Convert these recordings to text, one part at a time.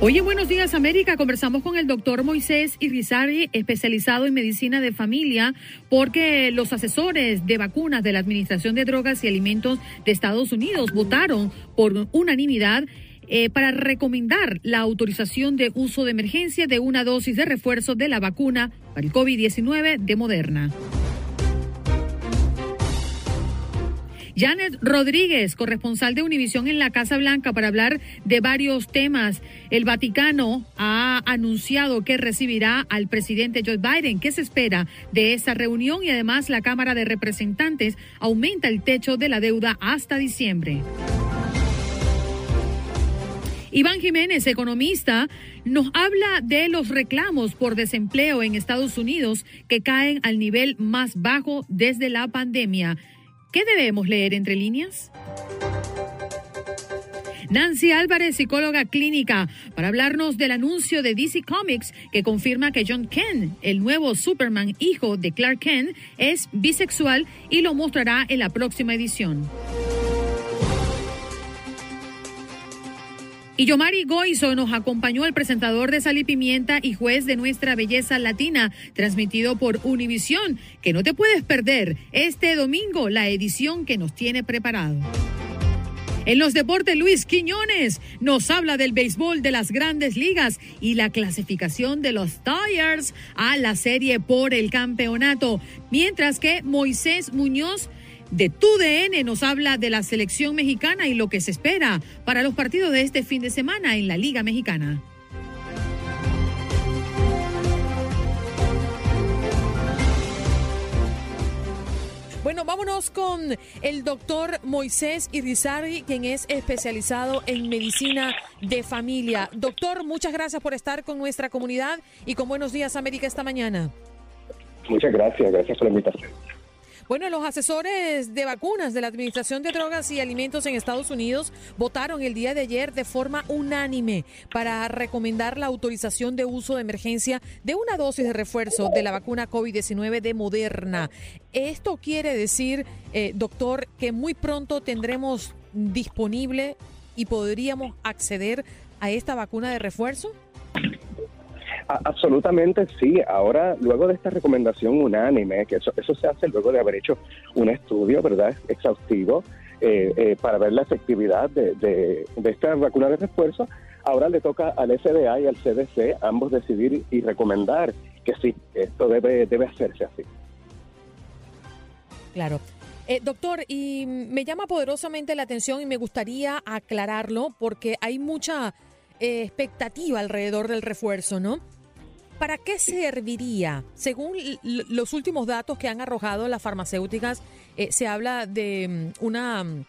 Hoy en Buenos Días América conversamos con el doctor Moisés Irizarry, especializado en medicina de familia, porque los asesores de vacunas de la Administración de Drogas y Alimentos de Estados Unidos votaron por unanimidad eh, para recomendar la autorización de uso de emergencia de una dosis de refuerzo de la vacuna para el COVID-19 de Moderna. Janet Rodríguez, corresponsal de Univisión en la Casa Blanca, para hablar de varios temas. El Vaticano ha anunciado que recibirá al presidente Joe Biden. ¿Qué se espera de esa reunión? Y además la Cámara de Representantes aumenta el techo de la deuda hasta diciembre. Iván Jiménez, economista, nos habla de los reclamos por desempleo en Estados Unidos que caen al nivel más bajo desde la pandemia. ¿Qué debemos leer entre líneas? Nancy Álvarez, psicóloga clínica, para hablarnos del anuncio de DC Comics que confirma que John Kent, el nuevo Superman hijo de Clark Kent, es bisexual y lo mostrará en la próxima edición. Y Yomari Goizo nos acompañó el presentador de Sal y Pimienta y juez de Nuestra Belleza Latina, transmitido por Univisión, que no te puedes perder este domingo la edición que nos tiene preparado. En los deportes, Luis Quiñones nos habla del béisbol de las grandes ligas y la clasificación de los Tigers a la serie por el campeonato, mientras que Moisés Muñoz de TUDN nos habla de la selección mexicana y lo que se espera para los partidos de este fin de semana en la Liga Mexicana. Bueno, vámonos con el doctor Moisés Irizarry, quien es especializado en medicina de familia. Doctor, muchas gracias por estar con nuestra comunidad y con Buenos Días América esta mañana. Muchas gracias, gracias por la invitación. Bueno, los asesores de vacunas de la Administración de Drogas y Alimentos en Estados Unidos votaron el día de ayer de forma unánime para recomendar la autorización de uso de emergencia de una dosis de refuerzo de la vacuna COVID-19 de Moderna. Esto quiere decir, eh, doctor, que muy pronto tendremos disponible y podríamos acceder a esta vacuna de refuerzo. Absolutamente sí. Ahora, luego de esta recomendación unánime, que eso, eso se hace luego de haber hecho un estudio, ¿verdad?, exhaustivo eh, eh, para ver la efectividad de, de, esta vacuna de refuerzo, ahora le toca al FDA y al CDC ambos decidir y recomendar que sí, esto debe, debe hacerse así. Claro. Eh, doctor, y me llama poderosamente la atención y me gustaría aclararlo porque hay mucha expectativa alrededor del refuerzo, ¿no? ¿Para qué serviría? Según los últimos datos que han arrojado las farmacéuticas, eh, se habla de mm, una mm,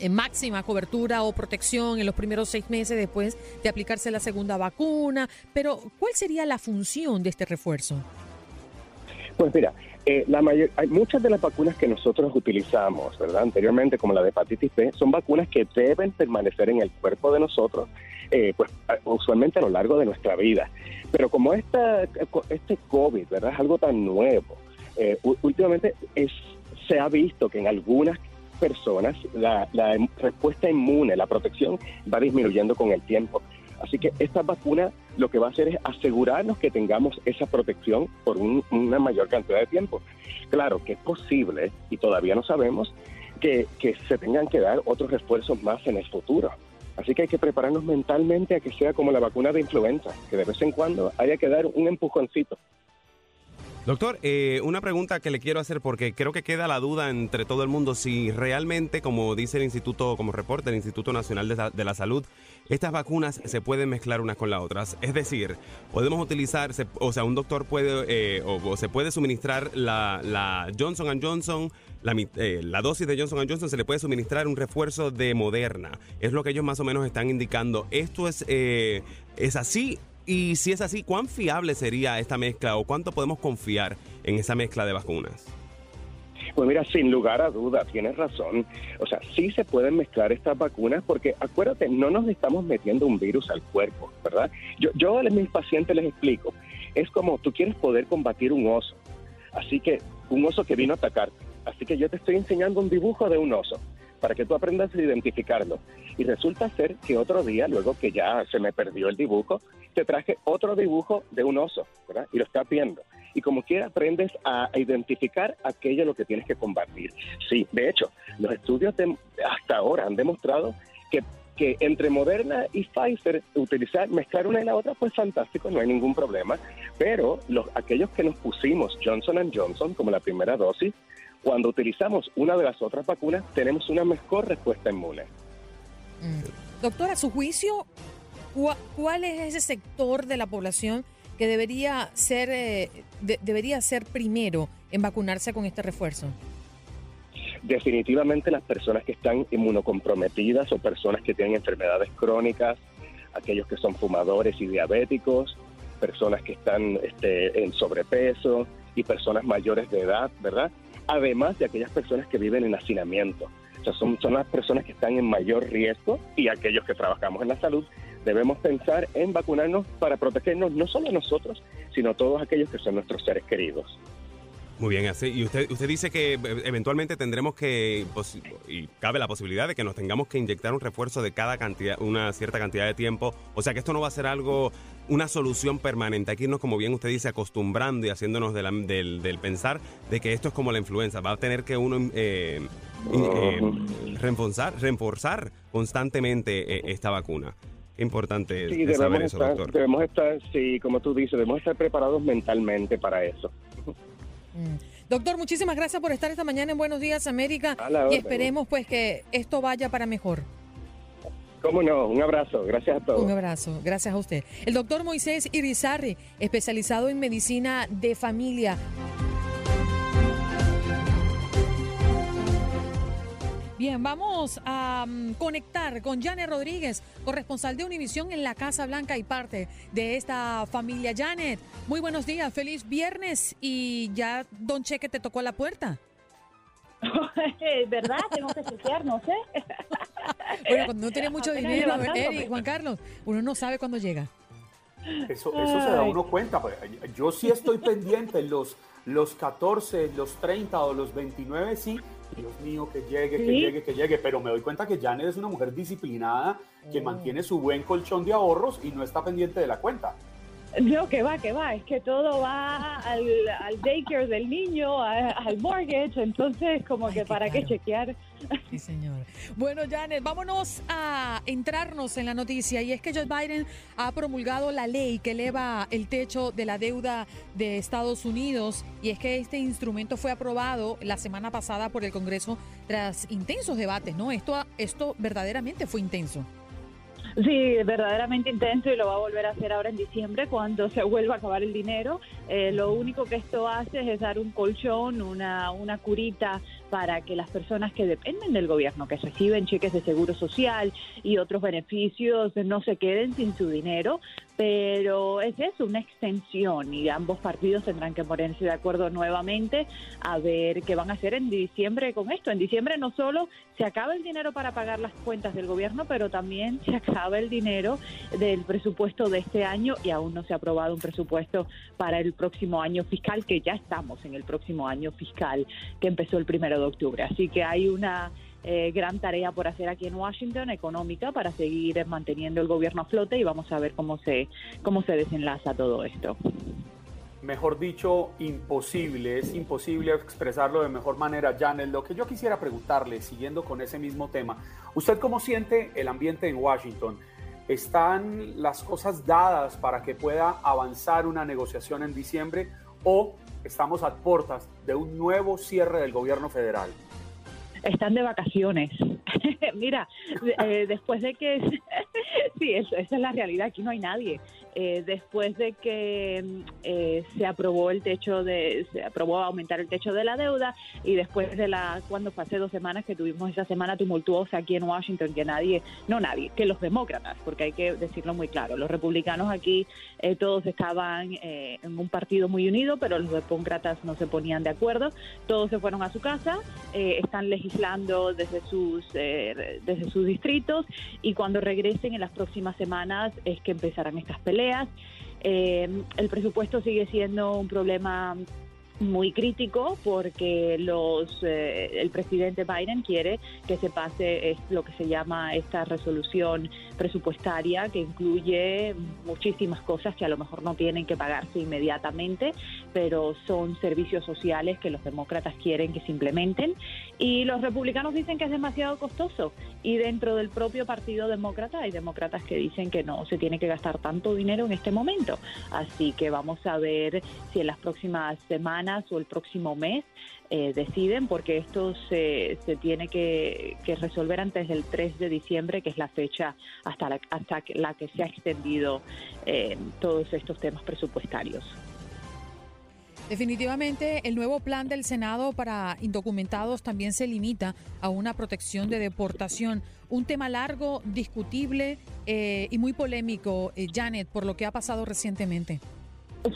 eh, máxima cobertura o protección en los primeros seis meses después de aplicarse la segunda vacuna, pero ¿cuál sería la función de este refuerzo? Pues mira, eh, la mayor, hay muchas de las vacunas que nosotros utilizamos, ¿verdad? Anteriormente, como la de hepatitis B, son vacunas que deben permanecer en el cuerpo de nosotros, pues usualmente a lo largo de nuestra vida. Pero como esta, este COVID, ¿verdad? Es algo tan nuevo. Eh, últimamente es, se ha visto que en algunas personas la, respuesta inmune, la protección va disminuyendo con el tiempo. Así que esta vacuna lo que va a hacer es asegurarnos que tengamos esa protección por una mayor cantidad de tiempo. Claro que es posible, y todavía no sabemos, que, que se tengan que dar otros refuerzos más en el futuro. Así que hay que prepararnos mentalmente a que sea como la vacuna de influenza, que de vez en cuando haya que dar un empujoncito. Doctor, eh, una pregunta que le quiero hacer porque creo que queda la duda entre todo el mundo si realmente, como dice el Instituto, como reporta el Instituto Nacional de la, Salud, estas vacunas se pueden mezclar unas con las otras. Es decir, podemos utilizar, o sea, un doctor puede eh, o, se puede suministrar la, Johnson Johnson, la, eh, la, dosis de Johnson Johnson se le puede suministrar un refuerzo de Moderna. Es lo que ellos más o menos están indicando. ¿Esto es, es así y si es así, ¿cuán fiable sería esta mezcla o cuánto podemos confiar en esa mezcla de vacunas? Pues mira, sin lugar a duda, tienes razón. O sea, sí se pueden mezclar estas vacunas porque acuérdate, no nos estamos metiendo un virus al cuerpo, ¿verdad? Yo, yo a mis pacientes les explico, es como tú quieres poder combatir un oso, así que un oso que vino a atacarte. Así que yo te estoy enseñando un dibujo de un oso para que tú aprendas a identificarlo. Y resulta ser que otro día, luego que ya se me perdió el dibujo, te traje otro dibujo de un oso, ¿verdad? Y lo estás viendo. Y como quiera aprendes a identificar aquello lo que tienes que combatir. Sí, de hecho, los estudios de, hasta ahora han demostrado que que entre Moderna y Pfizer utilizar mezclar una y la otra pues fantástico no hay ningún problema pero los aquellos que nos pusimos Johnson Johnson como la primera dosis cuando utilizamos una de las otras vacunas, tenemos una mejor respuesta inmune. Mm. Doctora, a su juicio, ¿cuál es ese sector de la población que debería ser, eh, debería ser primero en vacunarse con este refuerzo? Definitivamente las personas que están inmunocomprometidas o personas que tienen enfermedades crónicas, aquellos que son fumadores y diabéticos, personas que están este, en sobrepeso y personas mayores de edad, ¿verdad? Además de aquellas personas que viven en hacinamiento. O sea, son, las personas que están en mayor riesgo y aquellos que trabajamos en la salud debemos pensar en vacunarnos para protegernos no solo a nosotros, sino a todos aquellos que son nuestros seres queridos. Muy bien, así. Y usted, usted dice que eh, eventualmente tendremos que, y cabe la posibilidad de que nos tengamos que inyectar un refuerzo de cada cantidad, una cierta cantidad de tiempo. O sea que esto no va a ser algo, una solución permanente. Aquí nos, como bien usted dice, acostumbrando y haciéndonos del, pensar de que esto es como la influenza. Va a tener que uno eh, eh, reforzar, reforzar constantemente esta vacuna. Qué importante sí, saber eso, doctor. Debemos estar, sí, como tú dices, debemos estar preparados mentalmente para eso. Mm. Doctor, muchísimas gracias por estar esta mañana en Buenos Días América y esperemos pues que esto vaya para mejor. Cómo no, un abrazo, gracias a todos. Un abrazo, gracias a usted. El doctor Moisés Irizarri, especializado en medicina de familia. Bien, vamos a mm, conectar con Janet Rodríguez, corresponsal de Univisión en la Casa Blanca y parte de esta familia. Janet, muy buenos días, feliz viernes y ya Don Cheque te tocó la puerta. ¿Verdad? Tengo que chequear, no sé. bueno, cuando no tiene mucho dinero, Eric, Juan Carlos, uno no sabe cuándo llega. Eso, eso se da uno cuenta. Pues, yo sí estoy pendiente, los, los 14, los 30 o los 29, sí, Dios mío, que llegue, que llegue, que llegue, pero me doy cuenta que Janet es una mujer disciplinada que mm. mantiene su buen colchón de ahorros y no está pendiente de la cuenta. No, que va, que va, es que todo va al, daycare del niño, al mortgage, entonces como que para qué chequear. Sí, señor. Bueno, Janet, vámonos a entrarnos en la noticia y es que Joe Biden ha promulgado la ley que eleva el techo de la deuda de Estados Unidos y es que este instrumento fue aprobado la semana pasada por el Congreso tras intensos debates, ¿no? Esto, esto verdaderamente fue intenso. Sí, verdaderamente intenso y lo va a volver a hacer ahora en diciembre cuando se vuelva a acabar el dinero. Eh, lo único que esto hace es dar un colchón, una, una curita para que las personas que dependen del gobierno, que reciben cheques de seguro social y otros beneficios, no se queden sin su dinero, pero es eso, una extensión y ambos partidos tendrán que ponerse de acuerdo nuevamente a ver qué van a hacer en diciembre con esto. En diciembre no solo se acaba el dinero para pagar las cuentas del gobierno, pero también se acaba el dinero del presupuesto de este año y aún no se ha aprobado un presupuesto para el próximo año fiscal, que ya estamos en el próximo año fiscal que empezó el primero de octubre. Así que hay una eh, gran tarea por hacer aquí en Washington, económica, para seguir manteniendo el gobierno a flote y vamos a ver cómo se, cómo se desenlaza todo esto. Mejor dicho, imposible, es imposible expresarlo de mejor manera, Janet. Lo que yo quisiera preguntarle, siguiendo con ese mismo tema, ¿usted cómo siente el ambiente en Washington? ¿Están las cosas dadas para que pueda avanzar una negociación en diciembre o estamos a puertas de un nuevo cierre del gobierno federal? Están de vacaciones. Mira, eh, después de que... sí, esa es la realidad, aquí no hay nadie. Eh, después de que eh, se aprobó el techo de, se aprobó aumentar el techo de la deuda y después de la, cuando hace dos semanas que tuvimos esa semana tumultuosa aquí en Washington, que nadie, no nadie, que los demócratas, porque hay que decirlo muy claro, los republicanos aquí eh, todos estaban en un partido muy unido, pero los demócratas no se ponían de acuerdo, todos se fueron a su casa, están legislando desde sus, desde sus distritos y cuando regresen en las próximas semanas es que empezarán estas peleas eh, el presupuesto sigue siendo un problema muy crítico porque los eh, el presidente Biden quiere que se pase lo que se llama esta resolución presupuestaria que incluye muchísimas cosas que a lo mejor no tienen que pagarse inmediatamente, pero son servicios sociales que los demócratas quieren que se implementen y los republicanos dicen que es demasiado costoso y dentro del propio Partido Demócrata hay demócratas que dicen que no se tiene que gastar tanto dinero en este momento. Así que vamos a ver si en las próximas semanas o el próximo mes eh, deciden, porque esto se, se tiene que, resolver antes del 3 de diciembre, que es la fecha hasta la, hasta la que se ha extendido eh, todos estos temas presupuestarios. Definitivamente, el nuevo plan del Senado para indocumentados también se limita a una protección de deportación. Un tema largo, discutible eh, y muy polémico, Janet, por lo que ha pasado recientemente.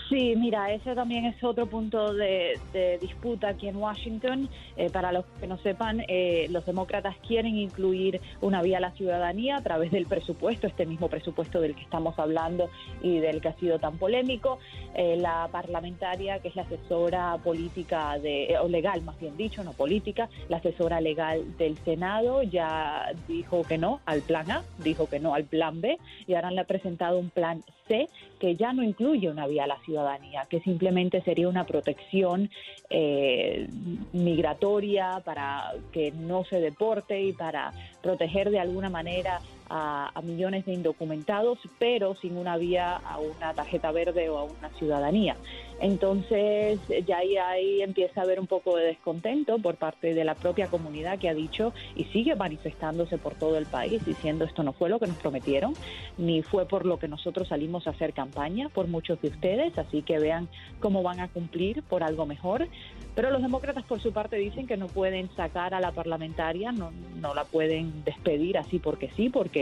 Sí, mira, ese también es otro punto de, disputa aquí en Washington. Eh, para los que no sepan, eh, los demócratas quieren incluir una vía a la ciudadanía a través del presupuesto, este mismo presupuesto del que estamos hablando y del que ha sido tan polémico. Eh, la parlamentaria, que es la asesora política, de, o legal más bien dicho, no política, la asesora legal del Senado ya dijo que no al plan A, dijo que no al plan B y ahora le ha presentado un plan C que ya no incluye una vía a la ciudadanía, que simplemente sería una protección eh, migratoria para que no se deporte y para proteger de alguna manera a, millones de indocumentados, pero sin una vía a una tarjeta verde o a una ciudadanía. Entonces ya ahí, empieza a haber un poco de descontento por parte de la propia comunidad que ha dicho y sigue manifestándose por todo el país diciendo esto no fue lo que nos prometieron, ni fue por lo que nosotros salimos a hacer campaña por muchos de ustedes, así que vean cómo van a cumplir por algo mejor. Pero los demócratas por su parte dicen que no pueden sacar a la parlamentaria, no, no la pueden despedir así porque sí, porque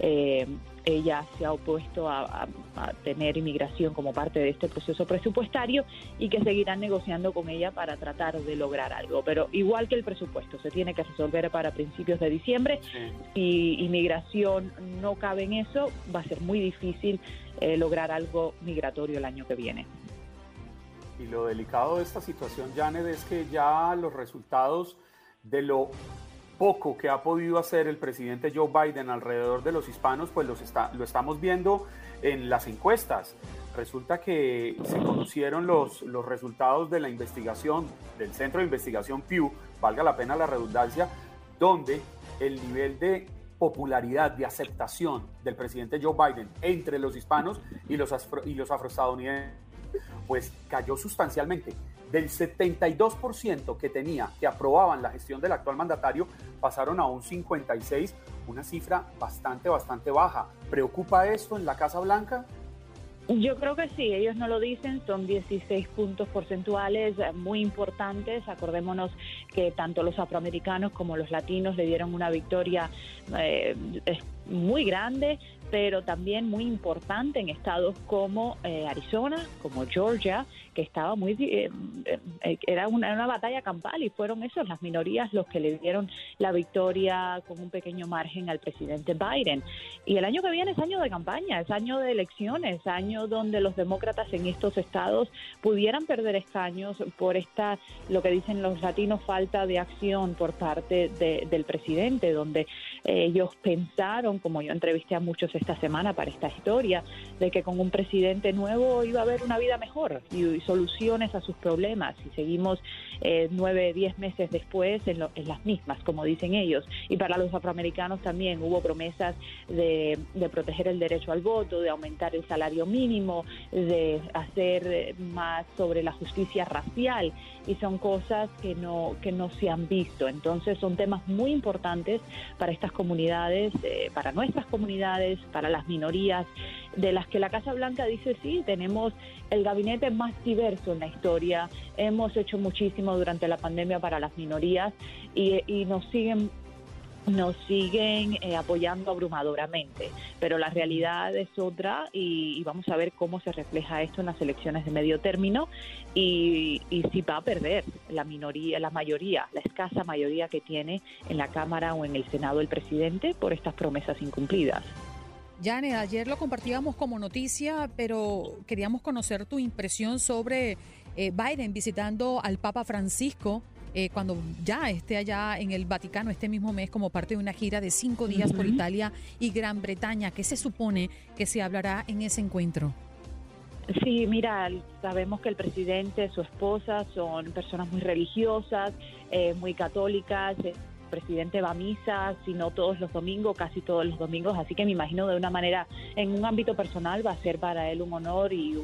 eh, ella se ha opuesto a, tener inmigración como parte de este proceso presupuestario y que seguirán negociando con ella para tratar de lograr algo. Pero igual que el presupuesto se tiene que resolver para principios de diciembre, si inmigración no cabe en eso, va a ser muy difícil eh, lograr algo migratorio el año que viene. Y lo delicado de esta situación, Janet, es que ya los resultados de lo poco que ha podido hacer el presidente Joe Biden alrededor de los hispanos, pues lo estamos viendo en las encuestas. Resulta que se conocieron los, los resultados de la investigación del Centro de Investigación Pew, valga la pena la redundancia, donde el nivel de popularidad, de aceptación del presidente Joe Biden entre los hispanos y los, y los afroestadounidenses, pues cayó sustancialmente del 72% que tenía que aprobaban la gestión del actual mandatario pasaron a un 56, una cifra bastante, bastante baja. ¿Preocupa esto en la Casa Blanca? Yo creo que sí, ellos no lo dicen, son 16 puntos porcentuales muy importantes. Acordémonos que tanto los afroamericanos como los latinos le dieron una victoria eh, muy grande pero también muy importante en estados como eh, Arizona, como Georgia, que estaba muy eh, eh, era una, batalla campal y fueron esos las minorías los que le dieron la victoria con un pequeño margen al presidente Biden. Y el año que viene es año de campaña, es año de elecciones, año donde los demócratas en estos estados pudieran perder escaños por esta lo que dicen los latinos falta de acción por parte del presidente, donde ellos pensaron, como yo entrevisté a muchos esta semana para esta historia, de que con un presidente nuevo iba a haber una vida mejor y, soluciones a sus problemas. Y seguimos eh, nueve, diez meses después en, las mismas, como dicen ellos. Y para los afroamericanos también hubo promesas de, de proteger el derecho al voto, de aumentar el salario mínimo, de hacer más sobre la justicia racial. Y son cosas que no, que no se han visto. Entonces son temas muy importantes para estas comunidades, eh, para nuestras comunidades, para las minorías, de las que la Casa Blanca dice sí, tenemos el gabinete más diverso en la historia, hemos hecho muchísimo durante la pandemia para las minorías y, y nos siguen nos siguen eh, apoyando abrumadoramente, pero la realidad es otra y, vamos a ver cómo se refleja esto en las elecciones de medio término y, si va a perder la minoría, la mayoría, la escasa mayoría que tiene en la Cámara o en el Senado el presidente por estas promesas incumplidas. Janet, ayer lo compartíamos como noticia, pero queríamos conocer tu impresión sobre eh, Biden visitando al Papa Francisco eh, cuando ya esté allá en el Vaticano este mismo mes como parte de una gira de cinco días por Italia y Gran Bretaña. ¿Qué se supone que se hablará en ese encuentro? Sí, mira, sabemos que el presidente, su esposa son personas muy religiosas, eh, muy católicas presidente va a misa, si no todos los domingos, casi todos los domingos, así que me imagino de una manera, en un ámbito personal va a ser para él un honor y,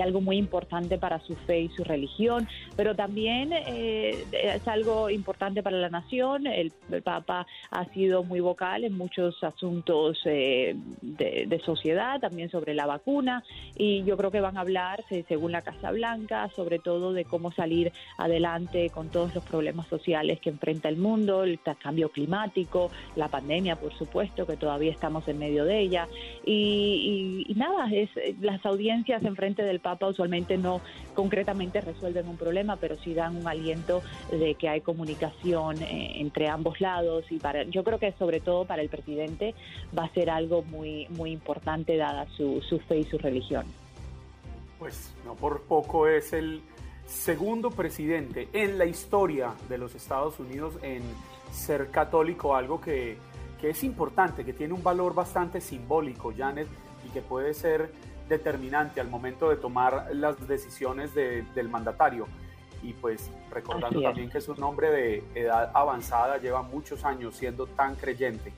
algo muy importante para su fe y su religión, pero también eh, es algo importante para la nación. El, Papa ha sido muy vocal en muchos asuntos eh, de, sociedad, también sobre la vacuna, y yo creo que van a hablar, según la Casa Blanca, sobre todo de cómo salir adelante con todos los problemas sociales que enfrenta el mundo, el cambio climático, la pandemia, por supuesto, que todavía estamos en medio de ella. Y, nada, es, las audiencias en frente del Papa usualmente no concretamente resuelven un problema, pero sí dan un aliento de que hay comunicación eh, entre ambos lados. Y para, yo creo que sobre todo para el presidente va a ser algo muy, muy importante dada su, su fe y su religión. Pues no por poco es el segundo presidente en la historia de los Estados Unidos en ser católico, algo que, es importante, que tiene un valor bastante simbólico, Janet, y que puede ser determinante al momento de tomar las decisiones del mandatario. Y pues recordando también que es un hombre de edad avanzada, lleva muchos años siendo tan creyente.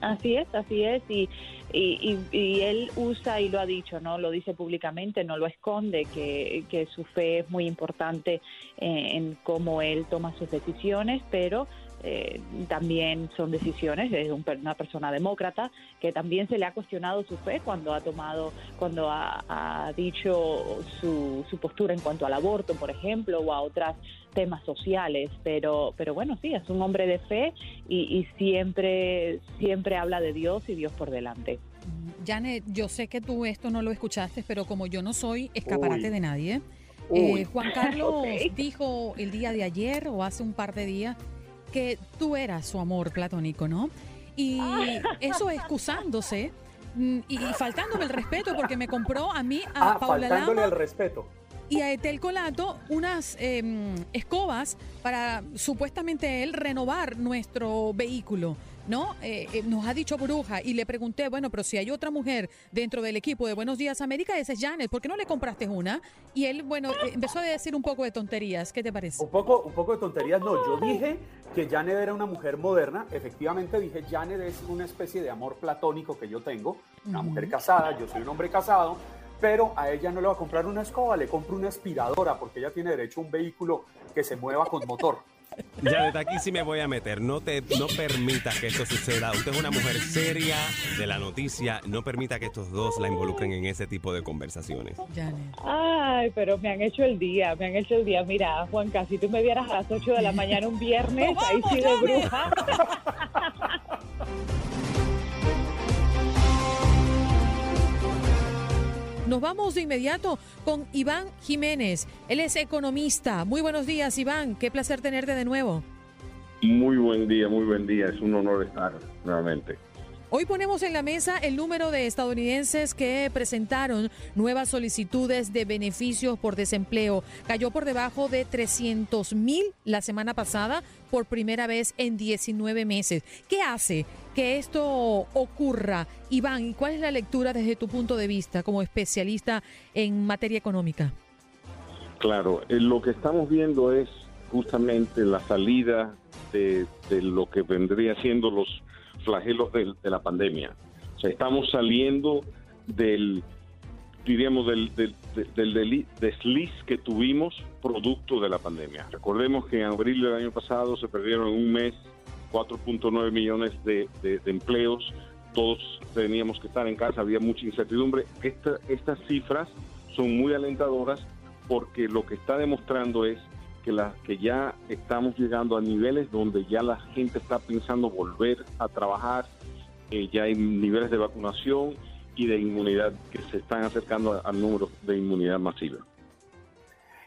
Así es, así es. Y, y, él usa y lo ha dicho, ¿no? Lo dice públicamente, no lo esconde, que, que su fe es muy importante en cómo él toma sus decisiones, pero eh, también son decisiones de una persona demócrata que también se le ha cuestionado su fe cuando ha tomado, cuando ha, dicho su, su, postura en cuanto al aborto, por ejemplo, o a otros temas sociales. Pero, pero bueno, sí, es un hombre de fe y, siempre, siempre habla de Dios y Dios por delante. Janet, yo sé que tú esto no lo escuchaste, pero como yo no soy escaparate de nadie, eh, Juan Carlos dijo el día de ayer o hace un par de días que tú eras su amor platónico, ¿no? Y eso excusándose mm, y, faltándome el respeto porque me compró a mí, a ah, Paula faltándole el respeto. Y a Etel Colato unas em, escobas para supuestamente él renovar nuestro vehículo. ¿No? Eh, eh, nos ha dicho bruja y le pregunté, bueno, pero si hay otra mujer dentro del equipo de Buenos Días América, esa es Janet, ¿por qué no le compraste una? Y él, bueno, eh, empezó a decir un poco de tonterías, ¿qué te parece? Un poco, un poco de tonterías, no, yo dije que Janet era una mujer moderna, efectivamente dije, Janet es una especie de amor platónico que yo tengo, una mujer casada, yo soy un hombre casado, pero a ella no le va a comprar una escoba, le compro una aspiradora porque ella tiene derecho a un vehículo que se mueva con motor. Ya desde aquí sí me voy a meter. No te no permita que esto suceda. Usted es una mujer seria de la noticia. No permita que estos dos la involucren en ese tipo de conversaciones. Ay, pero me han hecho el día, me han hecho el día. Mira, Juanca, si tú me vieras a las 8 de la mañana un viernes, ahí sí de bruja. Nos vamos de inmediato con Iván Jiménez. Él es economista. Muy buenos días, Iván. Qué placer tenerte de nuevo. Muy buen día, muy buen día. Es un honor estar nuevamente. Hoy ponemos en la mesa el número de estadounidenses que presentaron nuevas solicitudes de beneficios por desempleo. Cayó por debajo de 300 mil la semana pasada por primera vez en 19 meses. ¿Qué hace que esto ocurra. Iván, ¿y cuál es la lectura desde tu punto de vista como especialista en materia económica? Claro, eh, lo que estamos viendo es justamente la salida de, lo que vendría siendo los flagelos de, la pandemia. O sea, estamos saliendo del, diríamos, del, del, del, desliz que tuvimos producto de la pandemia. Recordemos que en abril del año pasado se perdieron un mes 4.9 millones de, empleos, todos teníamos que estar en casa, había mucha incertidumbre. estas cifras son muy alentadoras porque lo que está demostrando es que, la, que ya estamos llegando a niveles donde ya la gente está pensando volver a trabajar, eh, ya hay niveles de vacunación y de inmunidad que se están acercando al número de inmunidad masiva.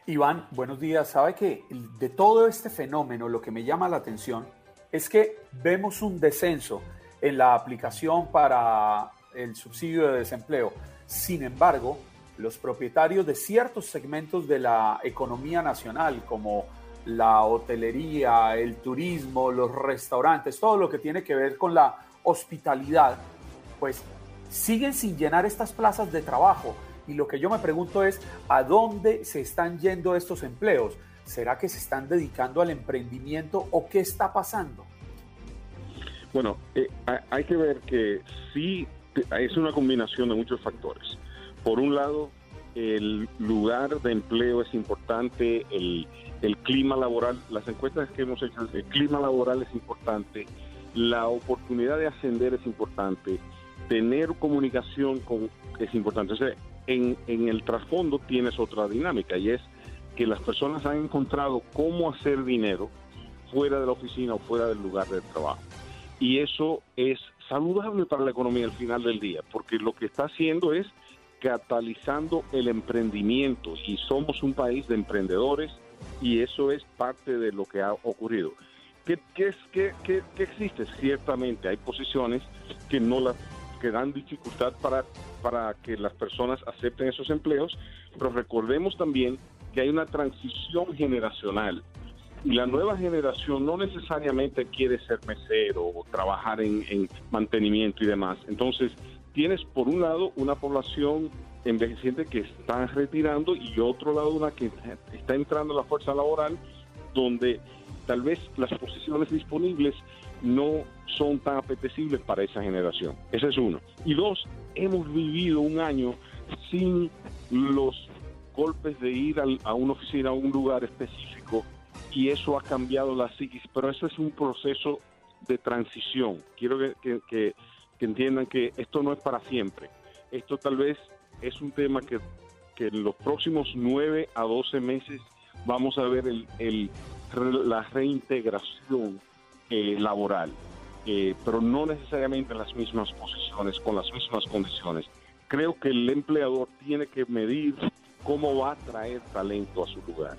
Iván, buenos días. Sabe que de todo este fenómeno lo que me llama la atención es que vemos un descenso en la aplicación para el subsidio de desempleo. Sin embargo, los propietarios de ciertos segmentos de la economía nacional, como la hotelería, el turismo, los restaurantes, todo lo que tiene que ver con la hospitalidad, pues siguen sin llenar estas plazas de trabajo. Y lo que yo me pregunto es, ¿a dónde se están yendo estos empleos? ¿Será que se están dedicando al emprendimiento o qué está pasando? Bueno, eh, hay que ver que sí es una combinación de muchos factores. Por un lado, el lugar de empleo es importante, el, clima laboral, las encuestas que hemos hecho, el clima laboral es importante, la oportunidad de ascender es importante, tener comunicación con, es importante. En, en el trasfondo tienes otra dinámica y es que las personas han encontrado cómo hacer dinero fuera de la oficina o fuera del lugar de trabajo. Y eso es saludable para la economía al final del día, porque lo que está haciendo es catalizando el emprendimiento y somos un país de emprendedores y eso es parte de lo que ha ocurrido. ¿Qué, qué, qué, qué existe? Ciertamente hay posiciones que no las que dan dificultad para, para que las personas acepten esos empleos, pero recordemos también que hay una transición generacional y la nueva generación no necesariamente quiere ser mesero o trabajar en, en mantenimiento y demás. Entonces, tienes por un lado una población envejeciente que está retirando y otro lado una que está entrando a la fuerza laboral donde tal vez las posiciones disponibles no son tan apetecibles para esa generación. Ese es uno. Y dos, hemos vivido un año sin los golpes de ir a una oficina, a un lugar específico, y eso ha cambiado la psiquis, pero eso es un proceso de transición. Quiero que, que, entiendan que esto no es para siempre. Esto tal vez es un tema que, que en los próximos 9 a 12 meses vamos a ver el, el, la reintegración eh, laboral, eh, pero no necesariamente en las mismas posiciones, con las mismas condiciones. Creo que el empleador tiene que medir cómo va a traer talento a su lugar.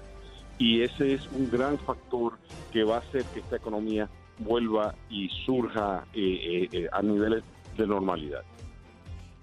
Y ese es un gran factor que va a hacer que esta economía vuelva y surja eh, a niveles de normalidad.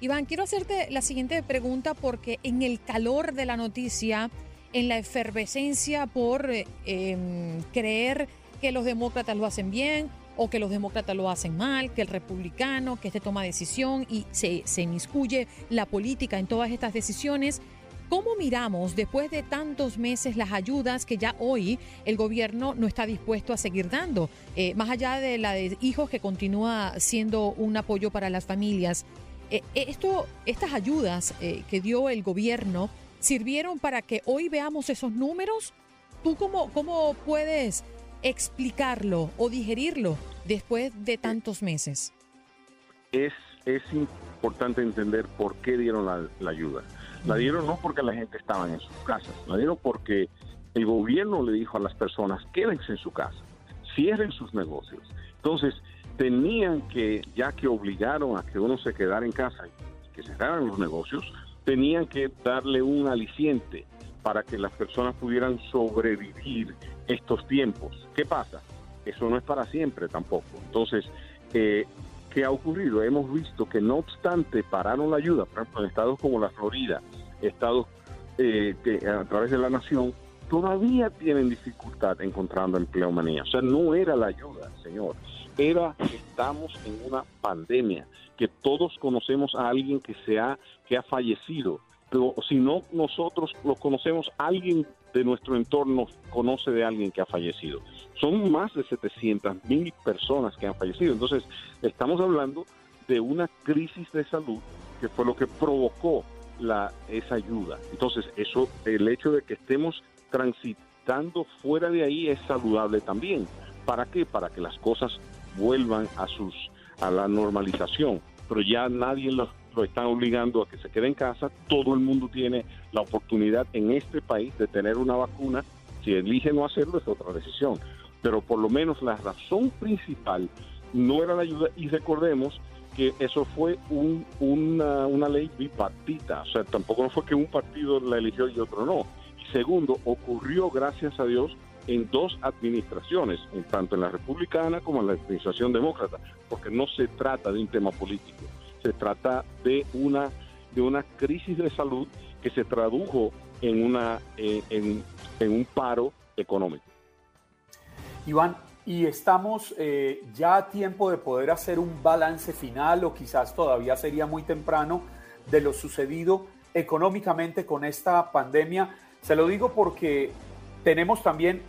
Iván, quiero hacerte la siguiente pregunta porque en el calor de la noticia, en la efervescencia por em, creer que los demócratas lo hacen bien o que los demócratas lo hacen mal, que el republicano, que este toma decisión y se, se inmiscuye la política en todas estas decisiones. ¿Cómo miramos después de tantos meses las ayudas que ya hoy el gobierno no está dispuesto a seguir dando? Eh, más allá de la de hijos que continúa siendo un apoyo para las familias. Eh, esto, estas ayudas eh, que dio el gobierno sirvieron para que hoy veamos esos números. ¿Tú cómo, cómo puedes explicarlo o digerirlo después de tantos meses? Es, es importante entender por qué dieron la, ayuda. La dieron no porque la gente estaba en sus casas, la dieron porque el gobierno le dijo a las personas, quédense en su casa, cierren sus negocios. Entonces, tenían que, ya que obligaron a que uno se quedara en casa y que cerraran los negocios, tenían que darle un aliciente para que las personas pudieran sobrevivir estos tiempos. ¿Qué pasa? Eso no es para siempre tampoco. Entonces, eh, ¿qué ha ocurrido? Hemos visto que no obstante pararon la ayuda, por ejemplo, en estados como la Florida, estados eh, que a través de la nación, todavía tienen dificultad encontrando empleo. O sea, no era la ayuda, señor. Era que estamos en una pandemia, que todos conocemos a alguien que, se ha, que ha fallecido. Pero si no nosotros lo conocemos, alguien de nuestro entorno conoce de alguien que ha fallecido. Son más de 700 mil personas que han fallecido. Entonces, estamos hablando de una crisis de salud que fue lo que provocó la, esa ayuda. Entonces, eso, el hecho de que estemos transitando fuera de ahí es saludable también. ¿Para qué? Para que las cosas vuelvan a sus a la normalización. Pero ya nadie lo, lo está obligando a que se quede en casa. Todo el mundo tiene la oportunidad en este país de tener una vacuna. Si elige no hacerlo es otra decisión. Pero por lo menos la razón principal no era la ayuda. Y recordemos que eso fue un, una, una ley bipartita. O sea, tampoco fue que un partido la eligió y otro no Segundo, ocurrió, gracias a Dios, en dos administraciones, tanto en la republicana como en la administración demócrata, porque no se trata de un tema político, se trata de una, de una crisis de salud que se tradujo en, una, eh, en, un paro económico. Iván, ¿y estamos eh, ya a tiempo de poder hacer un balance final o quizás todavía sería muy temprano de lo sucedido económicamente con esta pandemia? Se lo digo porque tenemos también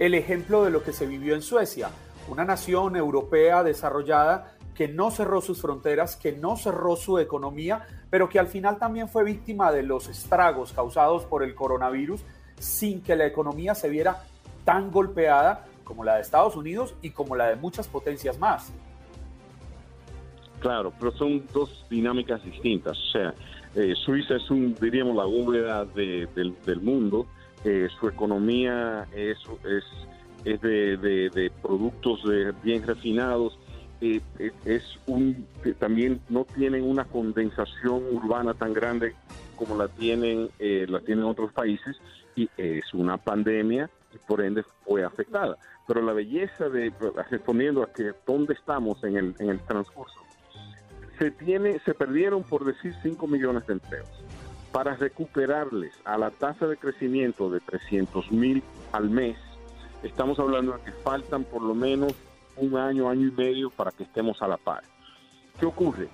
el ejemplo de lo que se vivió en Suecia, una nación europea desarrollada que no cerró sus fronteras, que no cerró su economía, pero que al final también fue víctima de los estragos causados por el coronavirus sin que la economía se viera tan golpeada como la de Estados Unidos y como la de muchas potencias más. Claro, pero son dos dinámicas distintas. O sea, eh, Suiza es un, diríamos, la bóveda del, mundo. Eh, su economía es, es, es de, productos bien refinados. Eh, es un también no tienen una condensación urbana tan grande como la tienen la tienen otros países y es una pandemia y por ende fue afectada pero la belleza de respondiendo a que dónde estamos en el, en el transcurso se, tiene, se perdieron, por decir, 5 millones de empleos. Para recuperarles a la tasa de crecimiento de 300 mil al mes, estamos hablando de que faltan por lo menos un año, año y medio para que estemos a la par. ¿Qué ocurre?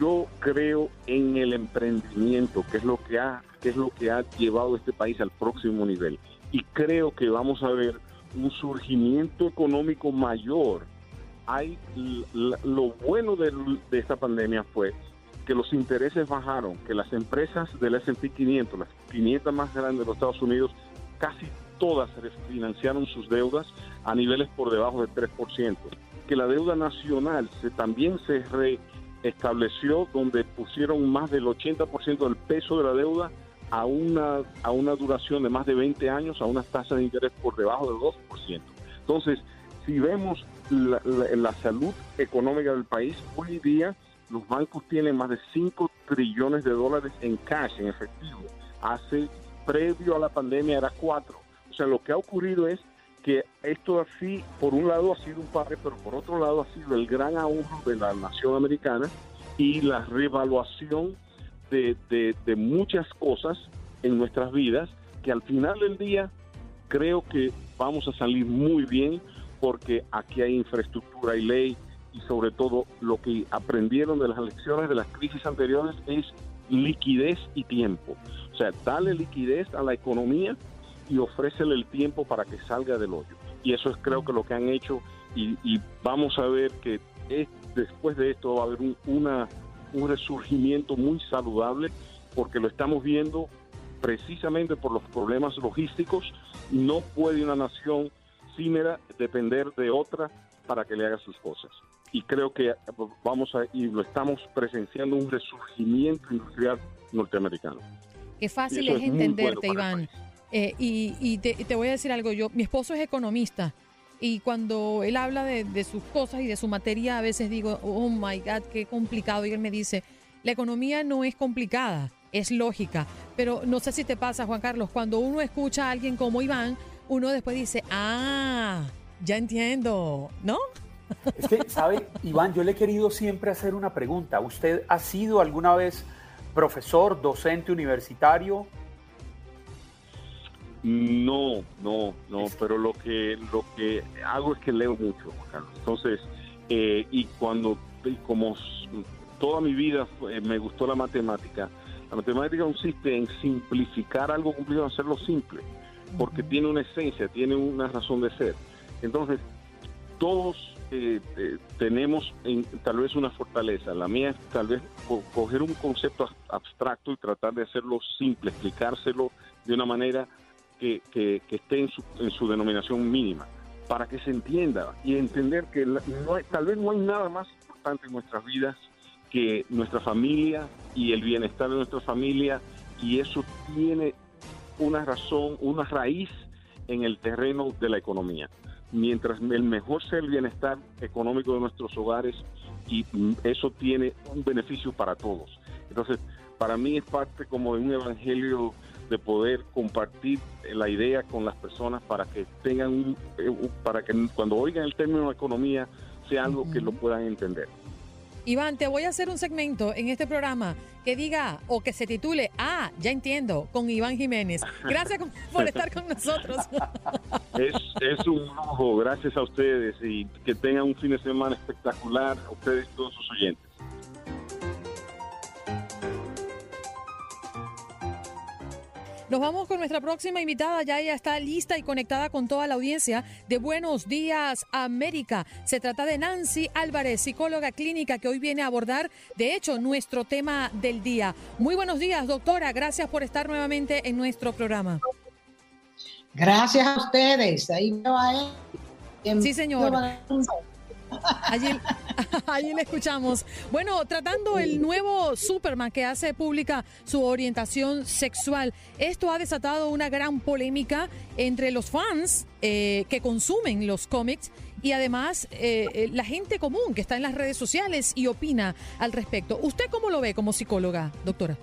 Yo creo en el emprendimiento, que es lo que ha, que es lo que ha llevado este país al próximo nivel. Y creo que vamos a ver un surgimiento económico mayor hay lo bueno de, esta pandemia fue que los intereses bajaron, que las empresas del S&P 500, las 500 más grandes de los Estados Unidos, casi todas refinanciaron sus deudas a niveles por debajo del 3%, que la deuda nacional también se reestableció donde pusieron más del 80% del peso de la deuda a una, a una duración de más de 20 años, a unas tasas de interés por debajo del 2%. Entonces, si vemos la, salud económica del país, hoy día los bancos tienen más de 5 trillones de dólares en cash, en efectivo. Hace, previo a la pandemia, era 4. O sea, lo que ha ocurrido es que esto así, por un lado ha sido un padre, pero por otro lado ha sido el gran ahorro de la nación americana y la revaluación de, de muchas cosas en nuestras vidas, que al final del día creo que vamos a salir muy bien porque aquí hay infraestructura y ley y sobre todo lo que aprendieron de las lecciones de las crisis anteriores es liquidez y tiempo. O sea, dale liquidez a la economía y ofrécele el tiempo para que salga del hoyo. Y eso es creo que lo que han hecho y, vamos a ver que después de esto va a haber un, una, un resurgimiento muy saludable porque lo estamos viendo precisamente por los problemas logísticos. No puede una nación efímera depender de otra para que le haga sus cosas. Y creo que vamos a, y lo estamos presenciando, un resurgimiento industrial norteamericano. Qué fácil es, entenderte, Iván. Eh, y, te, voy a decir algo, yo, mi esposo es economista y cuando él habla de, de, sus cosas y de su materia, a veces digo, oh my God, qué complicado. Y él me dice, la economía no es complicada, es lógica. Pero no sé si te pasa, Juan Carlos, cuando uno escucha a alguien como Iván, uno después dice, ah, ya entiendo, ¿no? Es que, ¿sabe, Iván? Yo le he querido siempre hacer una pregunta. ¿Usted ha sido alguna vez profesor, docente universitario? No, no, no, pero lo que lo que hago es que leo mucho, Carlos. Entonces, eh, y cuando, como toda mi vida me gustó la matemática, la matemática consiste en simplificar algo complicado, hacerlo simple, porque tiene una esencia, tiene una razón de ser. Entonces, todos eh, eh, tenemos tal vez una fortaleza. La mía es tal vez coger un concepto abstracto y tratar de hacerlo simple, explicárselo de una manera que, esté en su, en su, denominación mínima, para que se entienda y entender que no tal vez no hay nada más importante en nuestras vidas que nuestra familia y el bienestar de nuestra familia y eso tiene una razón, una raíz en el terreno de la economía. Mientras el mejor sea el bienestar económico de nuestros hogares y eso tiene un beneficio para todos. Entonces, para mí es parte como de un evangelio de poder compartir la idea con las personas para que tengan un, eh, para que cuando oigan el término economía sea algo que lo puedan entender. Iván, te voy a hacer un segmento en este programa que diga o que se titule Ah, ya entiendo, con Iván Jiménez. Gracias por estar con nosotros. Es, es un lujo, gracias a ustedes y que tengan un fin de semana espectacular a ustedes y todos sus oyentes. Nos vamos con nuestra próxima invitada. Ya ella está lista y conectada con toda la audiencia de Buenos Días América. Se trata de Nancy Álvarez, psicóloga clínica que hoy viene a abordar, de hecho, nuestro tema del día. Muy buenos días, doctora. Gracias por estar nuevamente en nuestro programa. Gracias a ustedes. Ahí me va Sí, señor. Allí, allí le escuchamos. Bueno, tratando el nuevo Superman que hace pública su orientación sexual, esto ha desatado una gran polémica entre los fans eh, que consumen los cómics y además eh, eh, la gente común que está en las redes sociales y opina al respecto. ¿Usted cómo lo ve como psicóloga, doctora?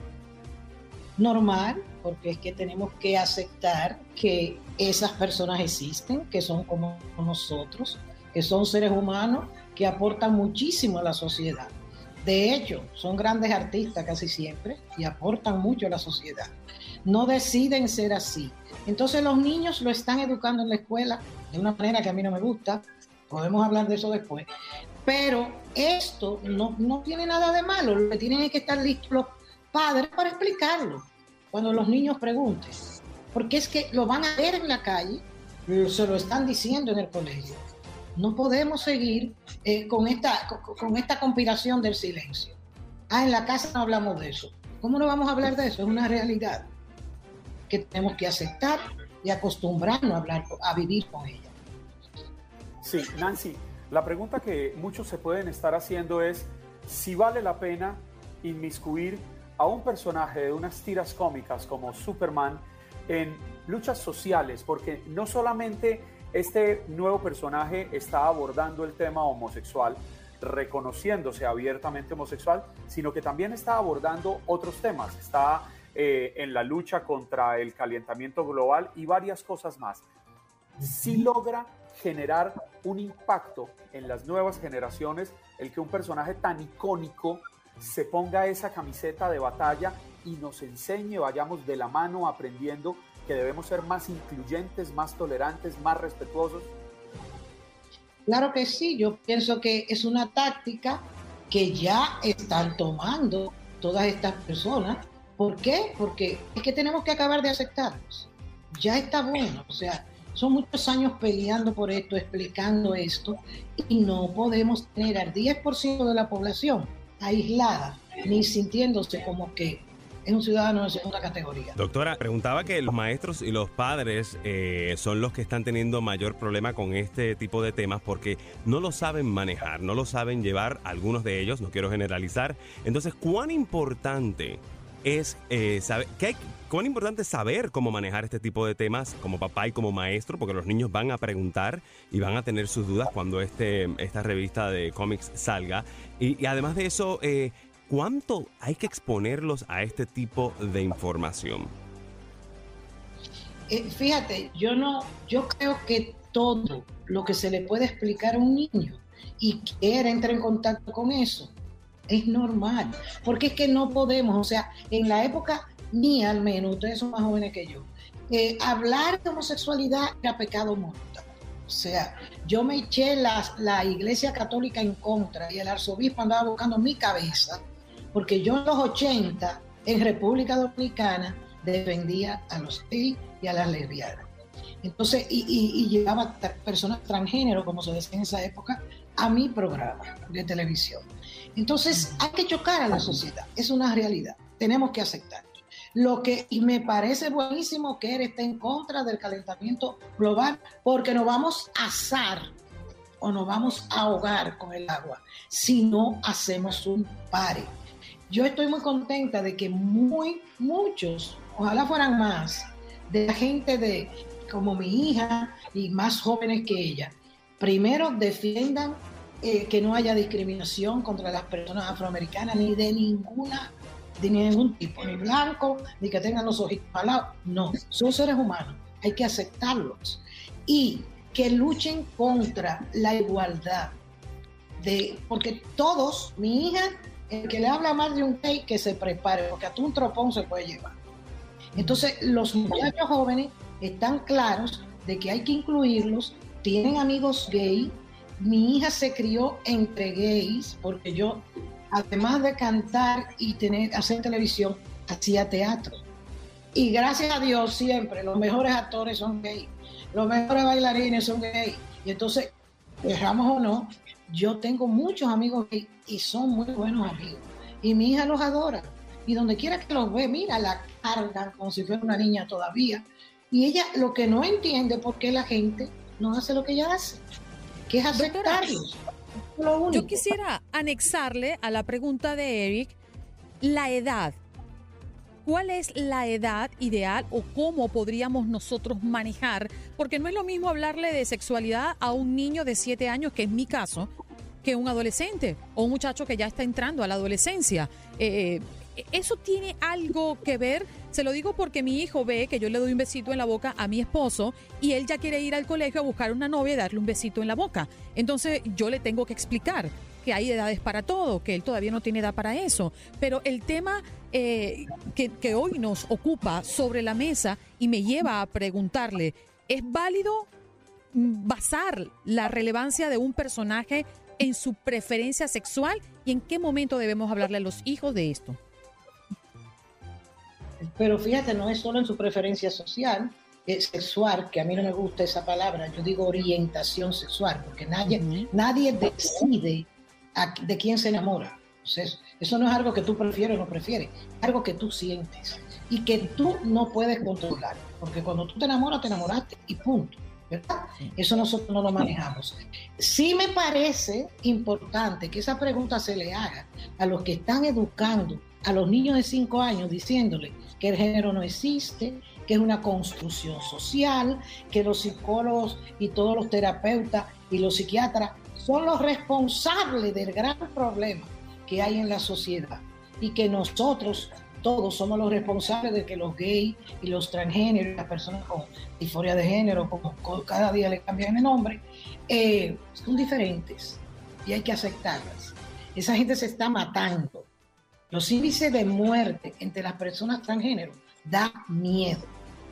Normal, porque es que tenemos que aceptar que esas personas existen, que son como nosotros, que son seres humanos que aportan muchísimo a la sociedad. De hecho, son grandes artistas casi siempre y aportan mucho a la sociedad. No deciden ser así. Entonces los niños lo están educando en la escuela de una manera que a mí no me gusta. Podemos hablar de eso después. Pero esto no, no tiene nada de malo. Lo que tienen es que estar listos los padres para explicarlo. Cuando los niños pregunten. Porque es que lo van a ver en la calle, se lo están diciendo en el colegio no podemos seguir eh, con, esta, con, esta conspiración del silencio. Ah, en la casa no hablamos de eso. ¿Cómo no vamos a hablar de eso? Es una realidad que tenemos que aceptar y acostumbrarnos a, hablar, a vivir con ella. Sí, Nancy, la pregunta que muchos se pueden estar haciendo es si vale la pena inmiscuir a un personaje de unas tiras cómicas como Superman en luchas sociales, porque no solamente este nuevo personaje está abordando el tema homosexual, reconociéndose abiertamente homosexual, sino que también está abordando otros temas. Está eh, en la lucha contra el calentamiento global y varias cosas más. Si logra generar un impacto en las nuevas generaciones el que un personaje tan icónico se ponga esa camiseta de batalla y nos enseñe, vayamos de la mano aprendiendo que debemos ser más incluyentes, más tolerantes, más respetuosos? Claro que sí, yo pienso que es una táctica que ya están tomando todas estas personas. ¿Por qué? Porque es que tenemos que acabar de aceptarlos. Ya está bueno, o sea, son muchos años peleando por esto, explicando esto, y no podemos tener al 10% de la población aislada, ni sintiéndose como que es un ciudadano de segunda categoría. Doctora, preguntaba que los maestros y los padres eh, son los que están teniendo mayor problema con este tipo de temas porque no lo saben manejar, no lo saben llevar, algunos de ellos, no quiero generalizar. Entonces, ¿cuán importante es eh, saber, ¿qué cuán importante saber cómo manejar este tipo de temas como papá y como maestro, porque los niños van a preguntar y van a tener sus dudas cuando este, esta revista de cómics salga. Y, además de eso, eh, ¿Cuánto hay que exponerlos a este tipo de información? Eh, fíjate, yo no, yo creo que todo lo que se le puede explicar a un niño y quiere entrar en contacto con eso es normal, porque es que no podemos, o sea, en la época mía al menos, ustedes son más jóvenes que yo, eh, hablar de homosexualidad era pecado mortal. O sea, yo me eché la, la Iglesia Católica en contra y el arzobispo andaba buscando mi cabeza, porque yo en los 80, en República Dominicana, defendía a los gays y a las lesbianas. Entonces, y, y, y llevaba personas transgénero, como se decía en esa época, a mi programa de televisión. Entonces, hay que chocar a la sociedad, es una realidad, tenemos que aceptar. Lo que y me parece buenísimo que él esté en contra del calentamiento global, porque nos vamos a asar o nos vamos a ahogar con el agua si no hacemos un pare. Yo estoy muy contenta de que muy, muchos, ojalá fueran más, de la gente de como mi hija y más jóvenes que ella, primero defiendan eh, que no haya discriminación contra las personas afroamericanas ni de ninguna de ningún tipo, ni blanco, ni que tengan los ojitos lado. No, son seres humanos, hay que aceptarlos. Y que luchen contra la igualdad. De, porque todos, mi hija, el que le habla más de un gay, que se prepare, porque a tú un tropón se puede llevar. Entonces, los muchachos jóvenes están claros de que hay que incluirlos, tienen amigos gay. Mi hija se crió entre gays, porque yo además de cantar y tener, hacer televisión, hacía teatro. Y gracias a Dios siempre los mejores actores son gays, los mejores bailarines son gays. Y entonces, dejamos o no, yo tengo muchos amigos y son muy buenos amigos. Y mi hija los adora. Y donde quiera que los ve, mira, la cargan como si fuera una niña todavía. Y ella lo que no entiende por qué la gente no hace lo que ella hace, que es aceptarlos. Yo quisiera anexarle a la pregunta de Eric la edad. ¿Cuál es la edad ideal o cómo podríamos nosotros manejar? Porque no es lo mismo hablarle de sexualidad a un niño de 7 años, que es mi caso, que un adolescente o un muchacho que ya está entrando a la adolescencia. Eh, ¿Eso tiene algo que ver? Se lo digo porque mi hijo ve que yo le doy un besito en la boca a mi esposo y él ya quiere ir al colegio a buscar una novia y darle un besito en la boca. Entonces yo le tengo que explicar que hay edades para todo, que él todavía no tiene edad para eso. Pero el tema eh, que, que hoy nos ocupa sobre la mesa y me lleva a preguntarle, ¿es válido basar la relevancia de un personaje en su preferencia sexual y en qué momento debemos hablarle a los hijos de esto? Pero fíjate, no es solo en su preferencia social, es sexual, que a mí no me gusta esa palabra, yo digo orientación sexual, porque nadie, nadie decide de quién se enamora. eso no es algo que tú prefieres o no prefieres, es algo que tú sientes y que tú no puedes controlar, porque cuando tú te enamoras, te enamoraste y punto. Eso nosotros no lo manejamos. Sí me parece importante que esa pregunta se le haga a los que están educando a los niños de 5 años diciéndole que el género no existe, que es una construcción social, que los psicólogos y todos los terapeutas y los psiquiatras son los responsables del gran problema que hay en la sociedad y que nosotros todos somos los responsables de que los gays y los transgéneros, las personas con disforia de género, como cada día le cambian el nombre, eh, son diferentes y hay que aceptarlas. Esa gente se está matando los índices de muerte entre las personas transgénero da miedo,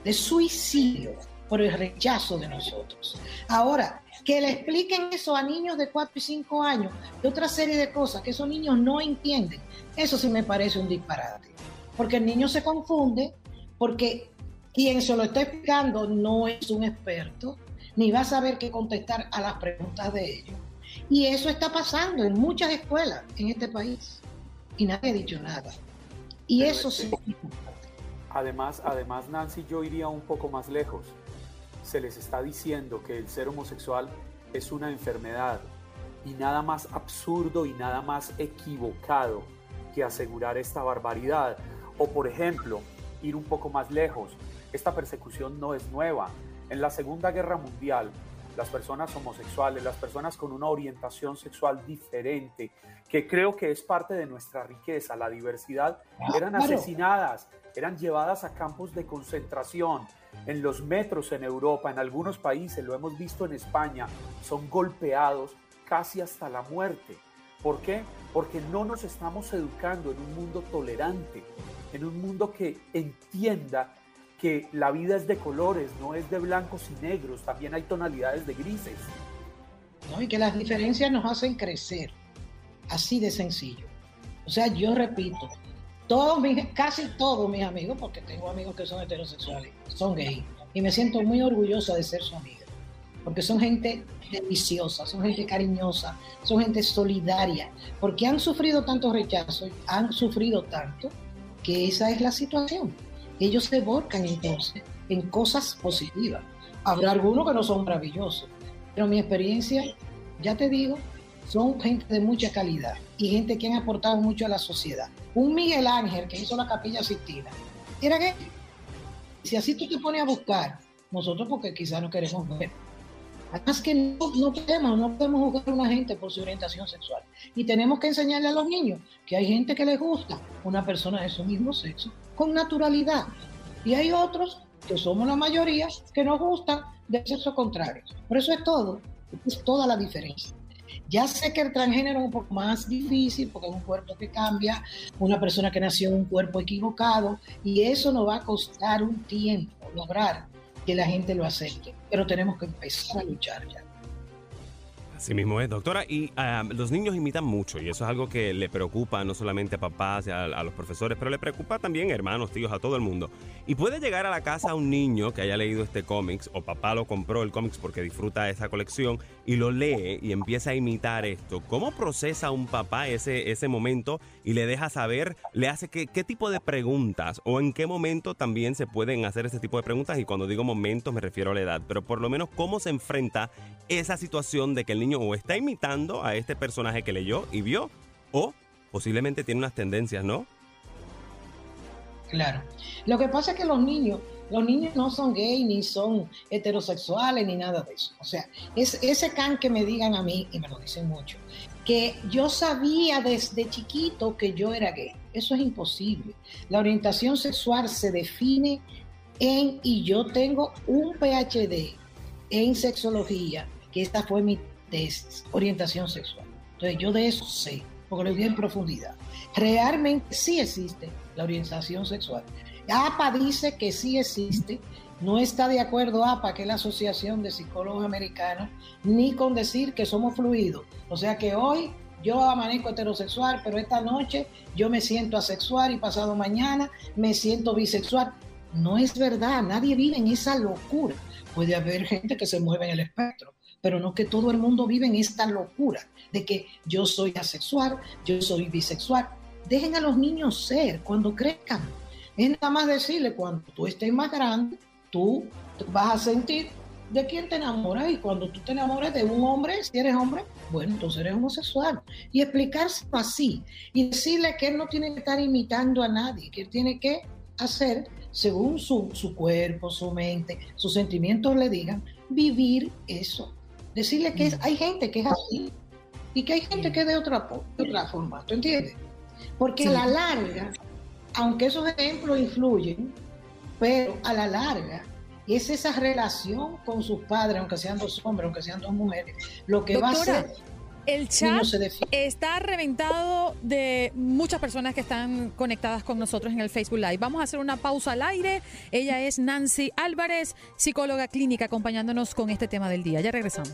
de suicidio por el rechazo de nosotros. Ahora, que le expliquen eso a niños de 4 y 5 años, de otra serie de cosas que esos niños no entienden, eso sí me parece un disparate. Porque el niño se confunde, porque quien se lo está explicando no es un experto, ni va a saber qué contestar a las preguntas de ellos. Y eso está pasando en muchas escuelas en este país y nadie ha dicho nada. Y eso sí. Además, además, Nancy, yo iría un poco más lejos. Se les está diciendo que el ser homosexual es una enfermedad y nada más absurdo y nada más equivocado que asegurar esta barbaridad. O por ejemplo, ir un poco más lejos. Esta persecución no es nueva. En la Segunda Guerra Mundial, las personas homosexuales, las personas con una orientación sexual diferente, que creo que es parte de nuestra riqueza, la diversidad, eran asesinadas, eran llevadas a campos de concentración, en los metros en Europa, en algunos países, lo hemos visto en España, son golpeados casi hasta la muerte. ¿Por qué? Porque no nos estamos educando en un mundo tolerante, en un mundo que entienda que la vida es de colores, no es de blancos y negros, también hay tonalidades de grises. ¿no? Y que las diferencias nos hacen crecer, así de sencillo. O sea, yo repito, todos casi todos mis amigos, porque tengo amigos que son heterosexuales, son gays, y me siento muy orgullosa de ser su amiga, porque son gente deliciosa, son gente cariñosa, son gente solidaria, porque han sufrido tanto rechazo, han sufrido tanto, que esa es la situación. Ellos se volcan entonces en cosas positivas. Habrá algunos que no son maravillosos, pero mi experiencia, ya te digo, son gente de mucha calidad y gente que han aportado mucho a la sociedad. Un Miguel Ángel que hizo la capilla Sistina, era que, si así tú te pones a buscar, nosotros porque quizás no queremos ver, Además que no, no, podemos, no podemos juzgar a una gente por su orientación sexual. Y tenemos que enseñarle a los niños que hay gente que les gusta una persona de su mismo sexo con naturalidad. Y hay otros, que somos la mayoría, que nos gustan de sexo contrario. Por eso es todo, es toda la diferencia. Ya sé que el transgénero es un poco más difícil porque es un cuerpo que cambia, una persona que nació en un cuerpo equivocado y eso nos va a costar un tiempo lograr que la gente lo acepte, pero tenemos que empezar a luchar ya. Así mismo es, doctora. Y ah, los niños imitan mucho y eso es algo que le preocupa no solamente a papás y a, los profesores, pero le preocupa también a hermanos, tíos, a todo el mundo. Y puede llegar a la casa un niño que haya leído este cómics o papá lo compró el cómics porque disfruta esa colección y lo lee y empieza a imitar esto. ¿Cómo procesa un papá ese, ese momento y le deja saber, le hace qué tipo de preguntas o en qué momento también se pueden hacer ese tipo de preguntas? Y cuando digo momentos me refiero a la edad, pero por lo menos cómo se enfrenta esa situación de que el niño o está imitando a este personaje que leyó y vio, o posiblemente tiene unas tendencias, ¿no? Claro. Lo que pasa es que los niños, los niños no son gay, ni son heterosexuales, ni nada de eso. O sea, es ese can que me digan a mí, y me lo dicen mucho, que yo sabía desde chiquito que yo era gay. Eso es imposible. La orientación sexual se define en, y yo tengo un PhD en sexología, que esta fue mi de orientación sexual. Entonces yo de eso sé, porque lo vi en profundidad. Realmente sí existe la orientación sexual. APA dice que sí existe, no está de acuerdo APA, que es la Asociación de Psicólogos Americanos, ni con decir que somos fluidos. O sea que hoy yo amanezco heterosexual, pero esta noche yo me siento asexual y pasado mañana me siento bisexual. No es verdad, nadie vive en esa locura. Puede haber gente que se mueve en el espectro, pero no que todo el mundo vive en esta locura de que yo soy asexual, yo soy bisexual. Dejen a los niños ser cuando crezcan. Es nada más decirle, cuando tú estés más grande, tú vas a sentir de quién te enamoras y cuando tú te enamoras de un hombre, si eres hombre, bueno, entonces eres homosexual. Y explicarse así y decirle que él no tiene que estar imitando a nadie, que él tiene que hacer según su, su cuerpo, su mente, sus sentimientos le digan, vivir eso. Decirle que hay gente que es así y que hay gente que es de otra, otra forma, ¿tú entiendes? Porque a la larga, aunque esos ejemplos influyen, pero a la larga es esa relación con sus padres, aunque sean dos hombres, aunque sean dos mujeres, lo que va a ser el chat está reventado de muchas personas que están conectadas con nosotros en el Facebook Live. Vamos a hacer una pausa al aire. Ella es Nancy Álvarez, psicóloga clínica, acompañándonos con este tema del día. Ya regresamos.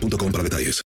para detalles.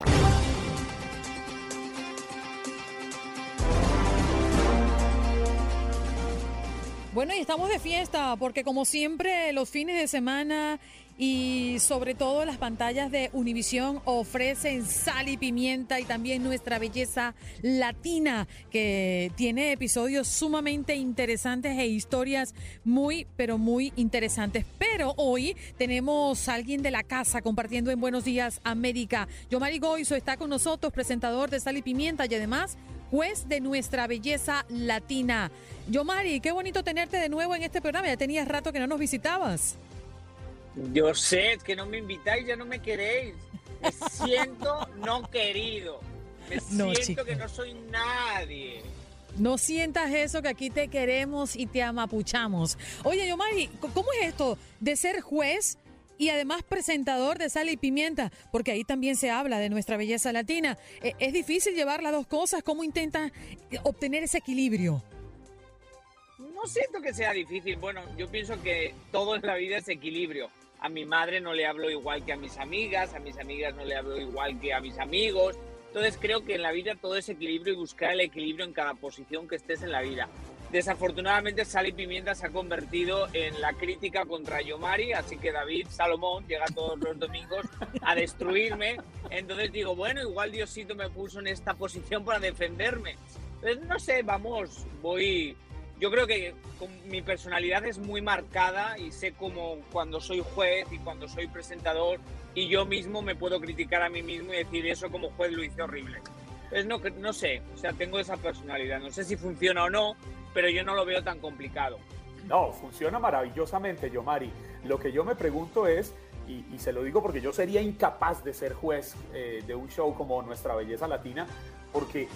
Bueno, y estamos de fiesta porque como siempre los fines de semana y sobre todo las pantallas de Univisión ofrecen sal y pimienta y también nuestra belleza latina que tiene episodios sumamente interesantes e historias muy pero muy interesantes. Pero hoy tenemos a alguien de la casa compartiendo en Buenos Días América. Yomari Goizo está con nosotros, presentador de Sal y Pimienta y además juez de nuestra belleza latina. Yomari, qué bonito tenerte de nuevo en este programa. Ya tenías rato que no nos visitabas. Yo sé que no me invitáis, ya no me queréis. Me siento no querido. Me siento que no soy nadie. No sientas eso, que aquí te queremos y te amapuchamos. Oye, Yomari, ¿cómo es esto de ser juez y además presentador de Sal y Pimienta? Porque ahí también se habla de nuestra belleza latina. ¿E-, ¿Es difícil llevar las dos cosas? ¿Cómo intentas obtener ese equilibrio? No siento que sea difícil. Bueno, yo pienso que todo en la vida es equilibrio. A mi madre no le hablo igual que a mis amigas, a mis amigas no le hablo igual que a mis amigos. Entonces creo que en la vida todo es equilibrio y buscar el equilibrio en cada posición que estés en la vida. Desafortunadamente Sal y Pimienta se ha convertido en la crítica contra Yomari, así que David Salomón llega todos los domingos a destruirme. Entonces digo, bueno, igual Diosito me puso en esta posición para defenderme. Entonces, no sé, vamos, voy, yo creo que mi personalidad es muy marcada y sé cómo cuando soy juez y cuando soy presentador y yo mismo me puedo criticar a mí mismo y decir eso como juez lo hice horrible. Entonces no, no sé, o sea, tengo esa personalidad. No sé si funciona o no, pero yo no lo veo tan complicado. No, funciona maravillosamente, Yomari. Lo que yo me pregunto es, y, se lo digo porque yo sería incapaz de ser juez eh, de un show como Nuestra Belleza Latina, porque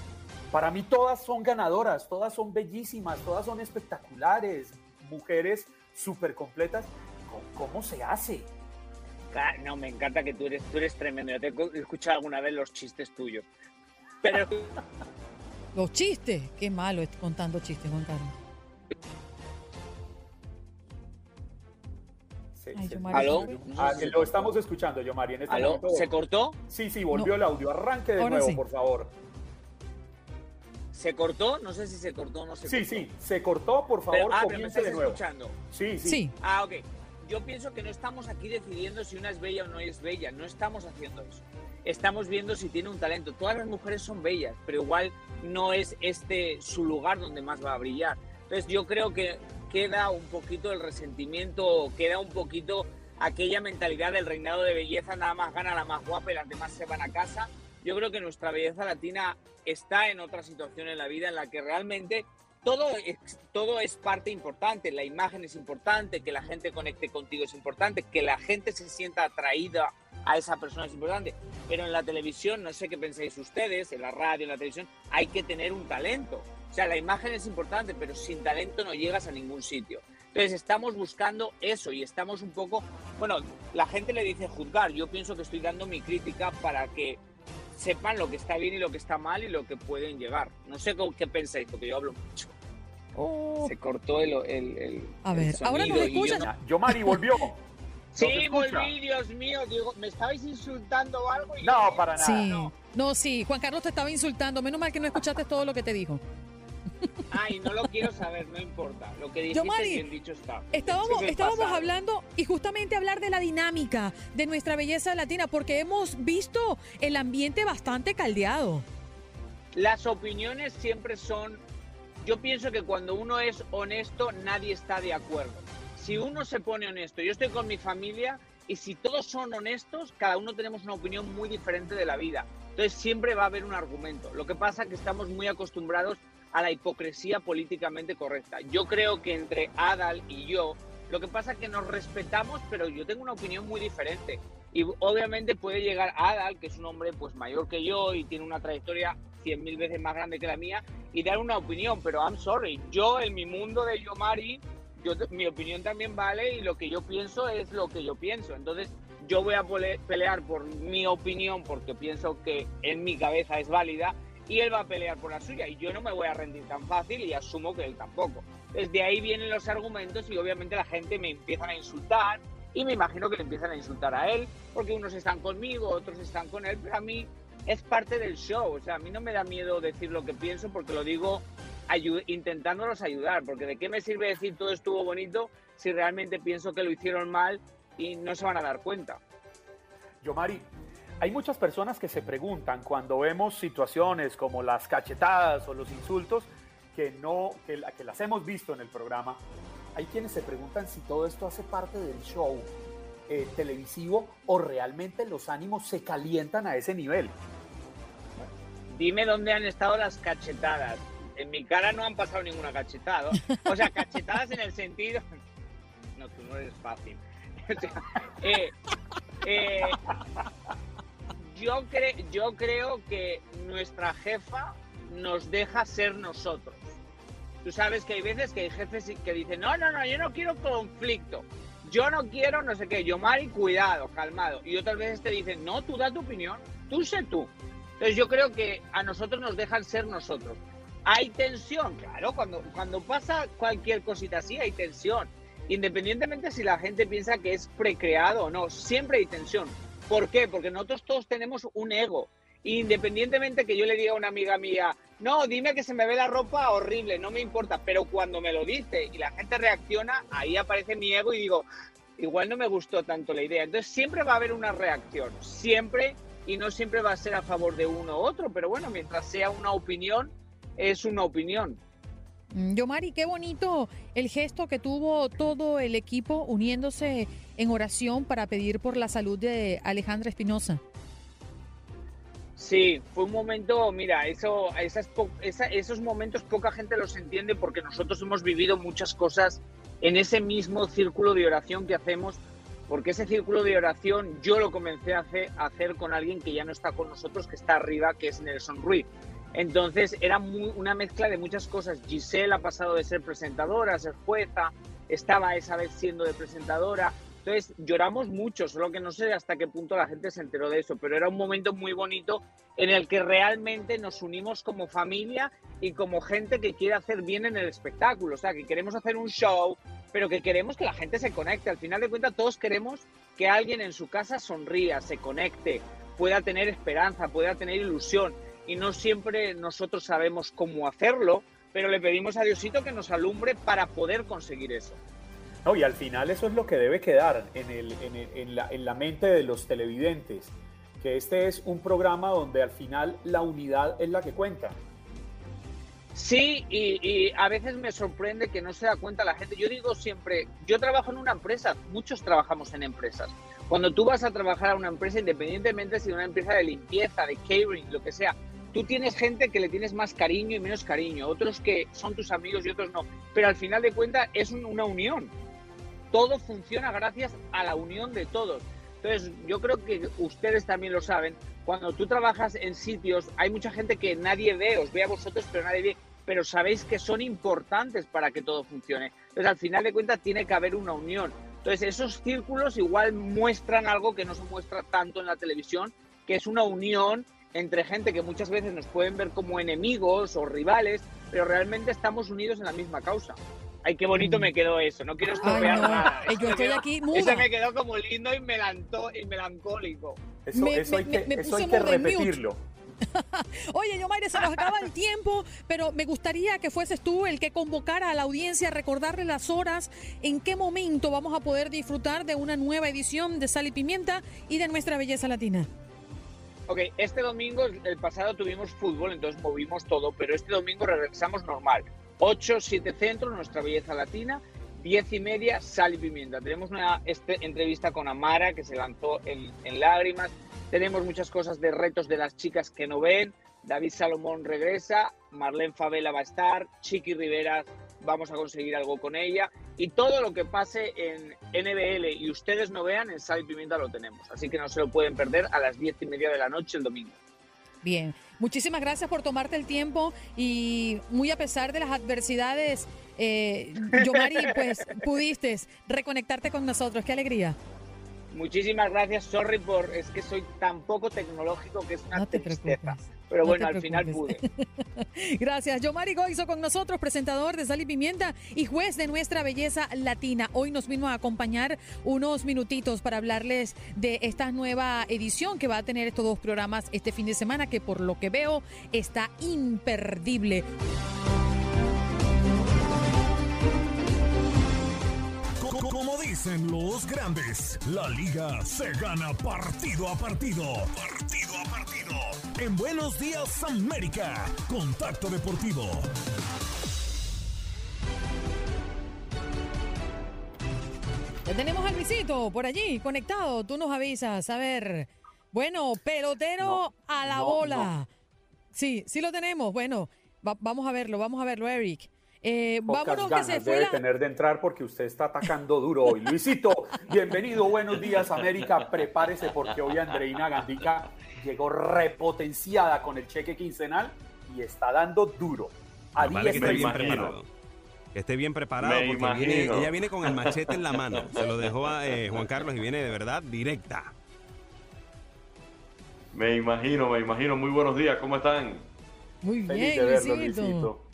para mí todas son ganadoras, todas son bellísimas, todas son espectaculares, mujeres súper completas. ¿Cómo, se hace? No, me encanta que tú eres, tú eres tremendo. Yo te he escuchado alguna vez los chistes tuyos. Pero... los chistes, qué malo es contando chistes, Juan Carlos. ¿Aló? Ah, lo estamos escuchando, yo, En este ¿Aló? ¿Se cortó? Sí, sí, volvió el audio. Arranque de nuevo, por favor. ¿Se cortó? No sé si se cortó o no se sí, cortó. Sí, sí, se cortó, por favor, ah, pero me estás escuchando. Sí, sí, Ah, ok. Yo pienso que no estamos aquí decidiendo si una es bella o no es bella, no estamos haciendo eso. Estamos viendo si tiene un talento. Todas las mujeres son bellas, pero igual no es este su lugar donde más va a brillar. Entonces yo creo que queda un poquito el resentimiento, queda un poquito aquella mentalidad del reinado de belleza, nada más gana la más guapa y las demás se van a casa yo creo que nuestra belleza latina está en otra situación en la vida en la que realmente todo es, todo es parte importante, la imagen es importante, que la gente conecte contigo es importante, que la gente se sienta atraída a esa persona es importante, pero en la televisión, no sé qué pensáis ustedes, en la radio, en la televisión, hay que tener un talento. O sea, la imagen es importante, pero sin talento no llegas a ningún sitio. Entonces estamos buscando eso y estamos un poco, bueno, la gente le dice juzgar, yo pienso que estoy dando mi crítica para que sepan lo que está bien y lo que está mal y lo que pueden llegar. No sé qué pensáis, porque yo hablo mucho. Oh. Se cortó el, el, A ver, ahora nos escuchan. Yo, Mari, volvió. sí, volví, Dios mío. Digo, ¿me estabais insultando o algo? no, para nada. Sí. No. sí, Juan Carlos te estaba insultando. Menos mal que no escuchaste todo lo que te dijo. Ay, no lo quiero saber, no importa. Lo que dijiste bien dicho está. Estábamos, estábamos hablando y justamente hablar de la dinámica de nuestra belleza latina, porque hemos visto el ambiente bastante caldeado. Las opiniones siempre son. Yo pienso que cuando uno es honesto, nadie está de acuerdo. Si uno se pone honesto, yo estoy con mi familia y si todos son honestos, cada uno tenemos una opinión muy diferente de la vida. Entonces siempre va a haber un argumento. Lo que pasa es que estamos muy acostumbrados a la hipocresía políticamente correcta. Yo creo que entre Adal y yo, lo que pasa es que nos respetamos, pero yo tengo una opinión muy diferente. Y obviamente puede llegar Adal, que es un hombre pues mayor que yo y tiene una trayectoria cien mil veces más grande que la mía, y dar una opinión, pero I'm sorry, yo en mi mundo de Yomari, yo, mi opinión también vale y lo que yo pienso es lo que yo pienso. Entonces yo voy a pelear por mi opinión porque pienso que en mi cabeza es válida y él va a pelear por la suya y yo no me voy a rendir tan fácil y asumo que él tampoco. Desde ahí vienen los argumentos y obviamente la gente me empieza a insultar y me imagino que le empiezan a insultar a él porque unos están conmigo, otros están con él, pero a mí es parte del show, o sea, a mí no me da miedo decir lo que pienso porque lo digo intentándolos ayudar, porque de qué me sirve decir todo estuvo bonito si realmente pienso que lo hicieron mal y no se van a dar cuenta. Yo, Mari, hay muchas personas que se preguntan cuando vemos situaciones como las cachetadas o los insultos que no que, las hemos visto en el programa. Hay quienes se preguntan si todo esto hace parte del show eh, televisivo o realmente los ánimos se calientan a ese nivel. Dime dónde han estado las cachetadas. En mi cara no han pasado ninguna cachetada. O sea, cachetadas en el sentido. No, tú no eres fácil. Eh, eh, yo, yo creo que nuestra jefa nos deja ser nosotros. Tú sabes que hay veces que hay jefes que dicen, no, no, no, yo no quiero conflicto. Yo no quiero no sé qué. Yo, Mari, cuidado, calmado. Y otras veces te dicen, no, tú da tu opinión. Tú sé tú. Entonces yo creo que a nosotros nos dejan ser nosotros. Hay tensión, claro, cuando, cuando pasa cualquier cosita así hay tensión. Independientemente si la gente piensa que es precreado o no, siempre hay tensión. ¿Por qué? Porque nosotros todos tenemos un ego. Independientemente que yo le diga a una amiga mía, no, dime que se me ve la ropa horrible, no me importa, pero cuando me lo dice y la gente reacciona, ahí aparece mi ego y digo, igual no me gustó tanto la idea. Entonces siempre va a haber una reacción, siempre y no siempre va a ser a favor de uno u otro, pero bueno, mientras sea una opinión, es una opinión. Mm, Yomari, qué bonito el gesto que tuvo todo el equipo uniéndose en oración para pedir por la salud de Alejandra Espinosa. Sí, fue un momento, mira, eso, esos momentos poca gente los entiende porque nosotros hemos vivido muchas cosas en ese mismo círculo de oración que hacemos, porque ese círculo de oración yo lo comencé a hacer, a hacer con alguien que ya no está con nosotros, que está arriba, que es Nelson Ruiz. Entonces era una mezcla de muchas cosas. Giselle ha pasado de ser presentadora a ser jueza, estaba esa vez siendo de presentadora. Entonces lloramos mucho, solo que no sé hasta qué punto la gente se enteró de eso, pero era un momento muy bonito en el que realmente nos unimos como familia y como gente que quiere hacer bien en el espectáculo. O sea, que queremos hacer un show, pero que queremos que la gente se conecte. Al final de cuentas, todos queremos que alguien en su casa sonría, se conecte, pueda tener esperanza, pueda tener ilusión y no siempre nosotros sabemos cómo hacerlo, pero le pedimos a Diosito que nos alumbre para poder conseguir eso. No, y al final eso es lo que debe quedar en, el, en, la, en la mente de los televidentes, que este es un programa donde al final la unidad es la que cuenta. Sí, y, y, a veces me sorprende que no se da cuenta la gente. Yo digo siempre, yo trabajo en una empresa, muchos trabajamos en empresas. Cuando tú vas a trabajar a una empresa, independientemente si es una empresa de limpieza, de catering, lo que sea, tú tienes gente que le tienes más cariño y menos cariño, otros que son tus amigos y otros no, pero al final de cuentas es una unión. Todo funciona gracias a la unión de todos. Entonces, yo creo que ustedes también lo saben, cuando tú trabajas en sitios, hay mucha gente que nadie ve, os ve a vosotros, pero nadie ve, pero sabéis que son importantes para que todo funcione. Entonces, al final de cuentas, tiene que haber una unión. Entonces, esos círculos igual muestran algo que no se muestra tanto en la televisión, que es una unión entre gente que muchas veces nos pueden ver como enemigos o rivales, pero realmente estamos unidos en la misma causa. Ay, qué bonito mm. me quedó eso, no quiero estropear nada. Yo estoy aquí muda. Eso me quedó como lindo y, y melancólico. Eso, eso hay que, eso hay que repetirlo. Oye, Yomaire, se nos acaba el tiempo, pero me gustaría que fueses tú el que convocara a la audiencia a recordarle las horas, en qué momento vamos a poder disfrutar de una nueva edición de Sal y Pimienta y de nuestra belleza latina. Ok, este domingo, el pasado tuvimos fútbol, entonces movimos todo, pero este domingo regresamos normal. 8, 7 centros, nuestra belleza latina, 10 y media, sal y pimienta. Tenemos una este, entrevista con Amara que se lanzó en, en Lágrimas. Tenemos muchas cosas de retos de las chicas que no ven. David Salomón regresa, Marlene Favela va a estar, Chiqui Rivera vamos a conseguir algo con ella y todo lo que pase en NBL y ustedes no vean en Sal y Pimienta lo tenemos. Así que no se lo pueden perder a las diez y media de la noche el domingo. Bien, muchísimas gracias por tomarte el tiempo y muy a pesar de las adversidades, eh, Yomari, pues pudiste reconectarte con nosotros. ¡Qué alegría! Muchísimas gracias, sorry por, es que soy tan poco tecnológico que es una tristeza. Pero bueno, al final pude. gracias. Yo Mari Goizo con nosotros, presentador de Sal y Pimienta y juez de nuestra belleza latina. Hoy nos vino a acompañar unos minutitos para hablarles de esta nueva edición que va a tener estos dos programas este fin de semana, que por lo que veo está imperdible. Dicen los grandes, la liga se gana partido a partido. Partido a partido. En Buenos Días América, Contacto Deportivo. Ya tenemos al visito por allí, conectado. Tú nos avisas. A ver. Bueno, pelotero a la bola. Sí, sí lo tenemos. Bueno, vamos a verlo, vamos a verlo, Eric. Eh, vámonos que se debe tener de entrar porque usted está atacando duro hoy. Luisito, bienvenido, buenos días América. Prepárese porque hoy Andreina Gandica llegó repotenciada con el cheque quincenal y está dando duro. A que esté bien preparado. Que esté bien preparado porque ella viene con el machete en la mano. Se lo dejó a eh, Juan Carlos y viene de verdad directa. Me imagino, me imagino. Muy buenos días, ¿cómo están? Muy bien, Luisito.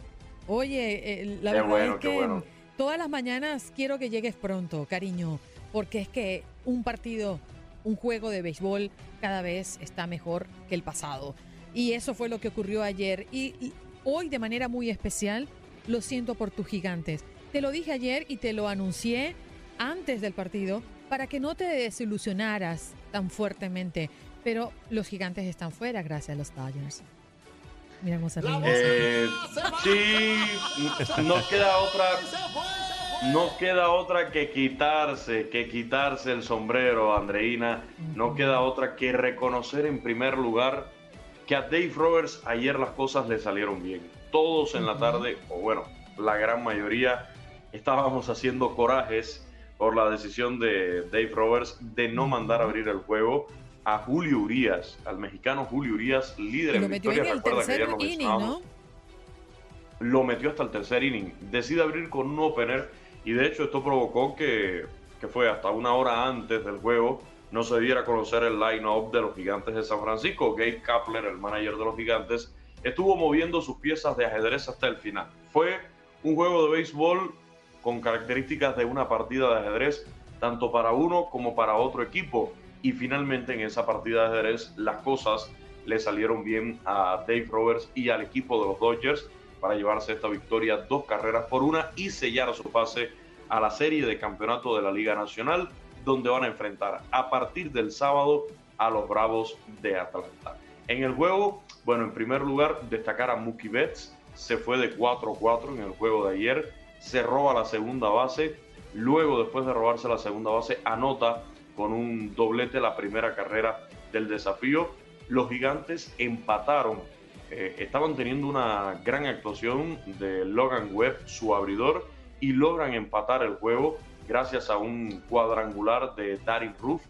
Oye, eh, la verdad es que todas las mañanas quiero que llegues pronto, cariño, porque es que un partido, un juego de béisbol cada vez está mejor que el pasado. Y eso fue lo que ocurrió ayer. Y, hoy de manera muy especial lo siento por tus gigantes. Te lo dije ayer y te lo anuncié antes del partido para que no te desilusionaras tan fuertemente. Pero los gigantes están fuera gracias a los Dodgers. Eh, sí, no queda otra. No queda otra que quitarse, que quitarse el sombrero, Andreina. No queda otra que reconocer en primer lugar que a Dave Roberts ayer las cosas le salieron bien. Todos en la tarde, o bueno, la gran mayoría, estábamos haciendo corajes por la decisión de Dave Roberts de no mandar a abrir el juego a Julio Urias, al mexicano Julio Urias, líder en victoria. En el tercer inning, ¿no? Lo metió hasta el tercer inning. Decide abrir con un opener y de hecho esto provocó que, que fue hasta una hora antes del juego no se diera a conocer el line-up de los gigantes de San Francisco. Gabe Kapler, el manager de los gigantes, estuvo moviendo sus piezas de ajedrez hasta el final. Fue un juego de béisbol con características de una partida de ajedrez, tanto para uno como para otro equipo y finalmente en esa partida de ajedrez las cosas le salieron bien a Dave Roberts y al equipo de los Dodgers para llevarse esta victoria dos carreras por una y sellar su pase a la serie de campeonato de la Liga Nacional donde van a enfrentar a partir del sábado a los Bravos de Atlanta. En el juego, bueno, en primer lugar, destacar a Mookie Betts, se fue de 4-4 en el juego de ayer, se roba la segunda base, luego después de robarse la segunda base, anota con un doblete la primera carrera del desafío. Los gigantes empataron, eh, estaban teniendo una gran actuación de Logan Webb, su abridor, y logran empatar el juego gracias a un cuadrangular de Darin Roof,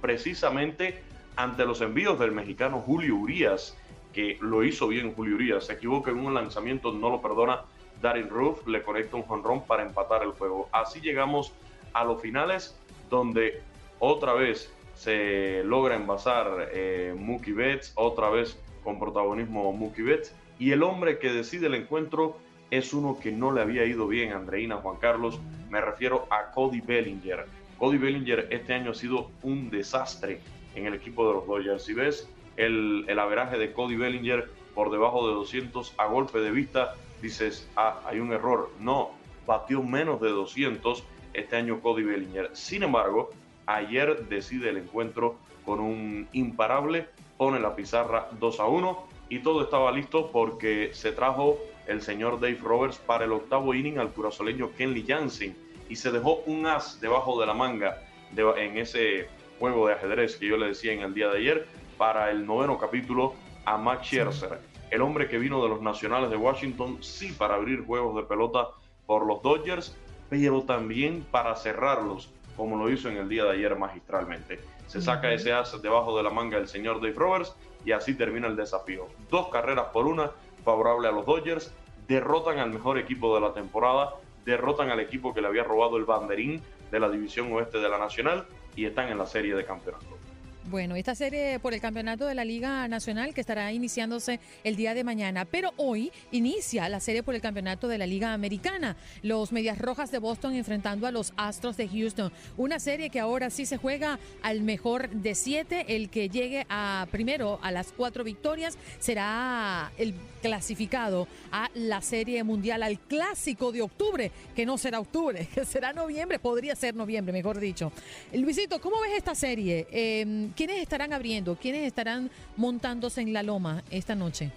precisamente ante los envíos del mexicano Julio Urias, que lo hizo bien Julio Urias, se equivoca en un lanzamiento, no lo perdona Darin Roof, le conecta un jonrón para empatar el juego. Así llegamos a los finales donde otra vez se logra envasar eh, Mookie Betts, otra vez con protagonismo Mookie Betts, y el hombre que decide el encuentro es uno que no le había ido bien Andreina Juan Carlos, me refiero a Cody Bellinger. Cody Bellinger este año ha sido un desastre en el equipo de los Dodgers. Si ves el, el averaje de Cody Bellinger por debajo de 200 a golpe de vista, dices, ah, hay un error. No, batió menos de 200 este año Cody Bellinger. Sin embargo, Ayer decide el encuentro con un imparable, pone la pizarra 2 a 1 y todo estaba listo porque se trajo el señor Dave Roberts para el octavo inning al curazoleño Kenley Jansen y se dejó un as debajo de la manga en ese juego de ajedrez que yo le decía en el día de ayer para el noveno capítulo a Max Scherzer, el hombre que vino de los Nacionales de Washington, sí para abrir juegos de pelota por los Dodgers, pero también para cerrarlos como lo hizo en el día de ayer magistralmente. Se saca ese as debajo de la manga del señor Dave Roberts y así termina el desafío. Dos carreras por una, favorable a los Dodgers, derrotan al mejor equipo de la temporada, derrotan al equipo que le había robado el banderín de la división oeste de la Nacional y están en la serie de campeonato. Bueno, esta serie por el campeonato de la Liga Nacional que estará iniciándose el día de mañana, pero hoy inicia la serie por el campeonato de la Liga Americana. Los Medias Rojas de Boston enfrentando a los Astros de Houston. Una serie que ahora sí se juega al mejor de siete. El que llegue a primero a las cuatro victorias será el clasificado a la Serie Mundial, al clásico de octubre, que no será octubre, que será noviembre, podría ser noviembre, mejor dicho. Luisito, ¿cómo ves esta serie? Eh, ¿Quiénes estarán abriendo? ¿Quiénes estarán montándose en la loma esta noche?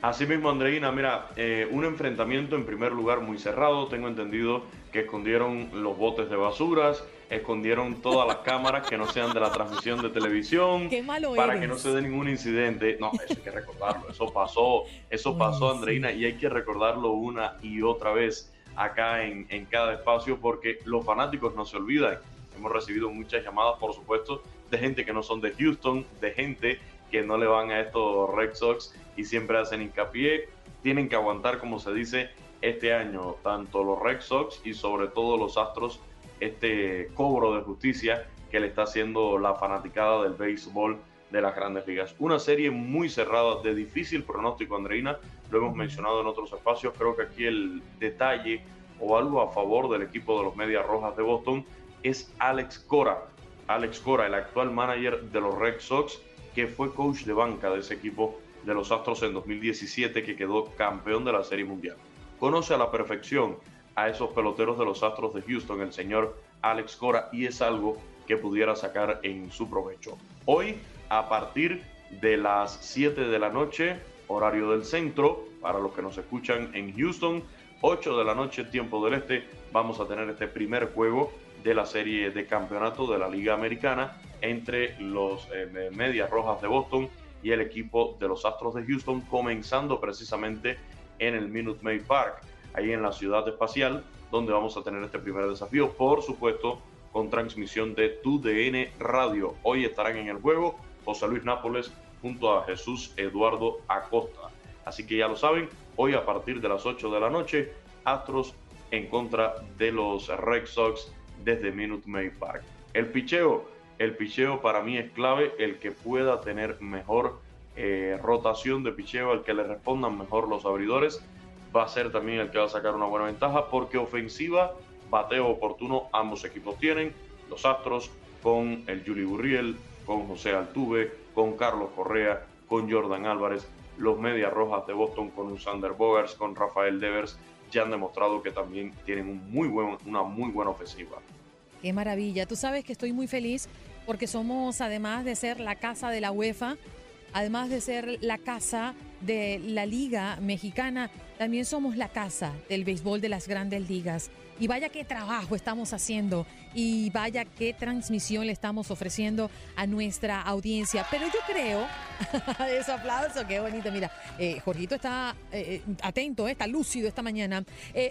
Así mismo, Andreina, mira, eh, un enfrentamiento en primer lugar muy cerrado. Tengo entendido que escondieron los botes de basuras, escondieron todas las cámaras que no sean de la transmisión de televisión, para que no se dé ningún incidente. No, eso hay que recordarlo. Eso pasó, eso pasó, Andreina, y hay que recordarlo una y otra vez acá en, en cada espacio porque los fanáticos no se olvidan Hemos recibido muchas llamadas, por supuesto, de gente que no son de Houston, de gente que no le van a estos Red Sox y siempre hacen hincapié. Tienen que aguantar, como se dice, este año, tanto los Red Sox y sobre todo los Astros, este cobro de justicia que le está haciendo la fanaticada del béisbol de las grandes ligas. Una serie muy cerrada, de difícil pronóstico, Andreina, lo hemos mencionado en otros espacios, creo que aquí el detalle o algo a favor del equipo de los Medias Rojas de Boston es Alex Cora. Alex Cora, el actual manager de los Red Sox, que fue coach de banca de ese equipo de los Astros en 2017, que quedó campeón de la Serie Mundial. Conoce a la perfección a esos peloteros de los Astros de Houston, el señor Alex Cora, y es algo que pudiera sacar en su provecho. Hoy, a partir de las 7 de la noche, horario del centro, para los que nos escuchan en Houston, 8 de la noche, tiempo del este, vamos a tener este primer juego de la serie de campeonato de la Liga Americana entre los eh, Medias Rojas de Boston y el equipo de los Astros de Houston, comenzando precisamente en el Minute Maid Park, ahí en la ciudad espacial, donde vamos a tener este primer desafío, por supuesto, con transmisión de TUDN Radio. Hoy estarán en el juego José Luis Nápoles junto a Jesús Eduardo Acosta. Así que ya lo saben, hoy a partir de las 8 de la noche, Astros en contra de los Red Sox desde Minute Maid Park. El picheo, el picheo para mí es clave, el que pueda tener mejor eh, rotación de picheo, el que le respondan mejor los abridores, va a ser también el que va a sacar una buena ventaja, porque ofensiva, bateo oportuno, ambos equipos tienen, los Astros con el Juli Burriel, con José Altuve, con Carlos Correa, con Jordan Álvarez, los Medias Rojas de Boston con un Sander Bogars, con Rafael Devers, han demostrado que también tienen una muy buena ofensiva. Qué maravilla. Tú sabes que estoy muy feliz porque somos, además de ser la casa de la UEFA, además de ser la casa de la Liga Mexicana, también somos la casa del béisbol de las grandes ligas. Y vaya qué trabajo estamos haciendo y vaya qué transmisión le estamos ofreciendo a nuestra audiencia. Pero yo creo, ese aplauso, qué bonito. Mira, eh, Jorgito está eh, eh, atento, está lúcido esta mañana.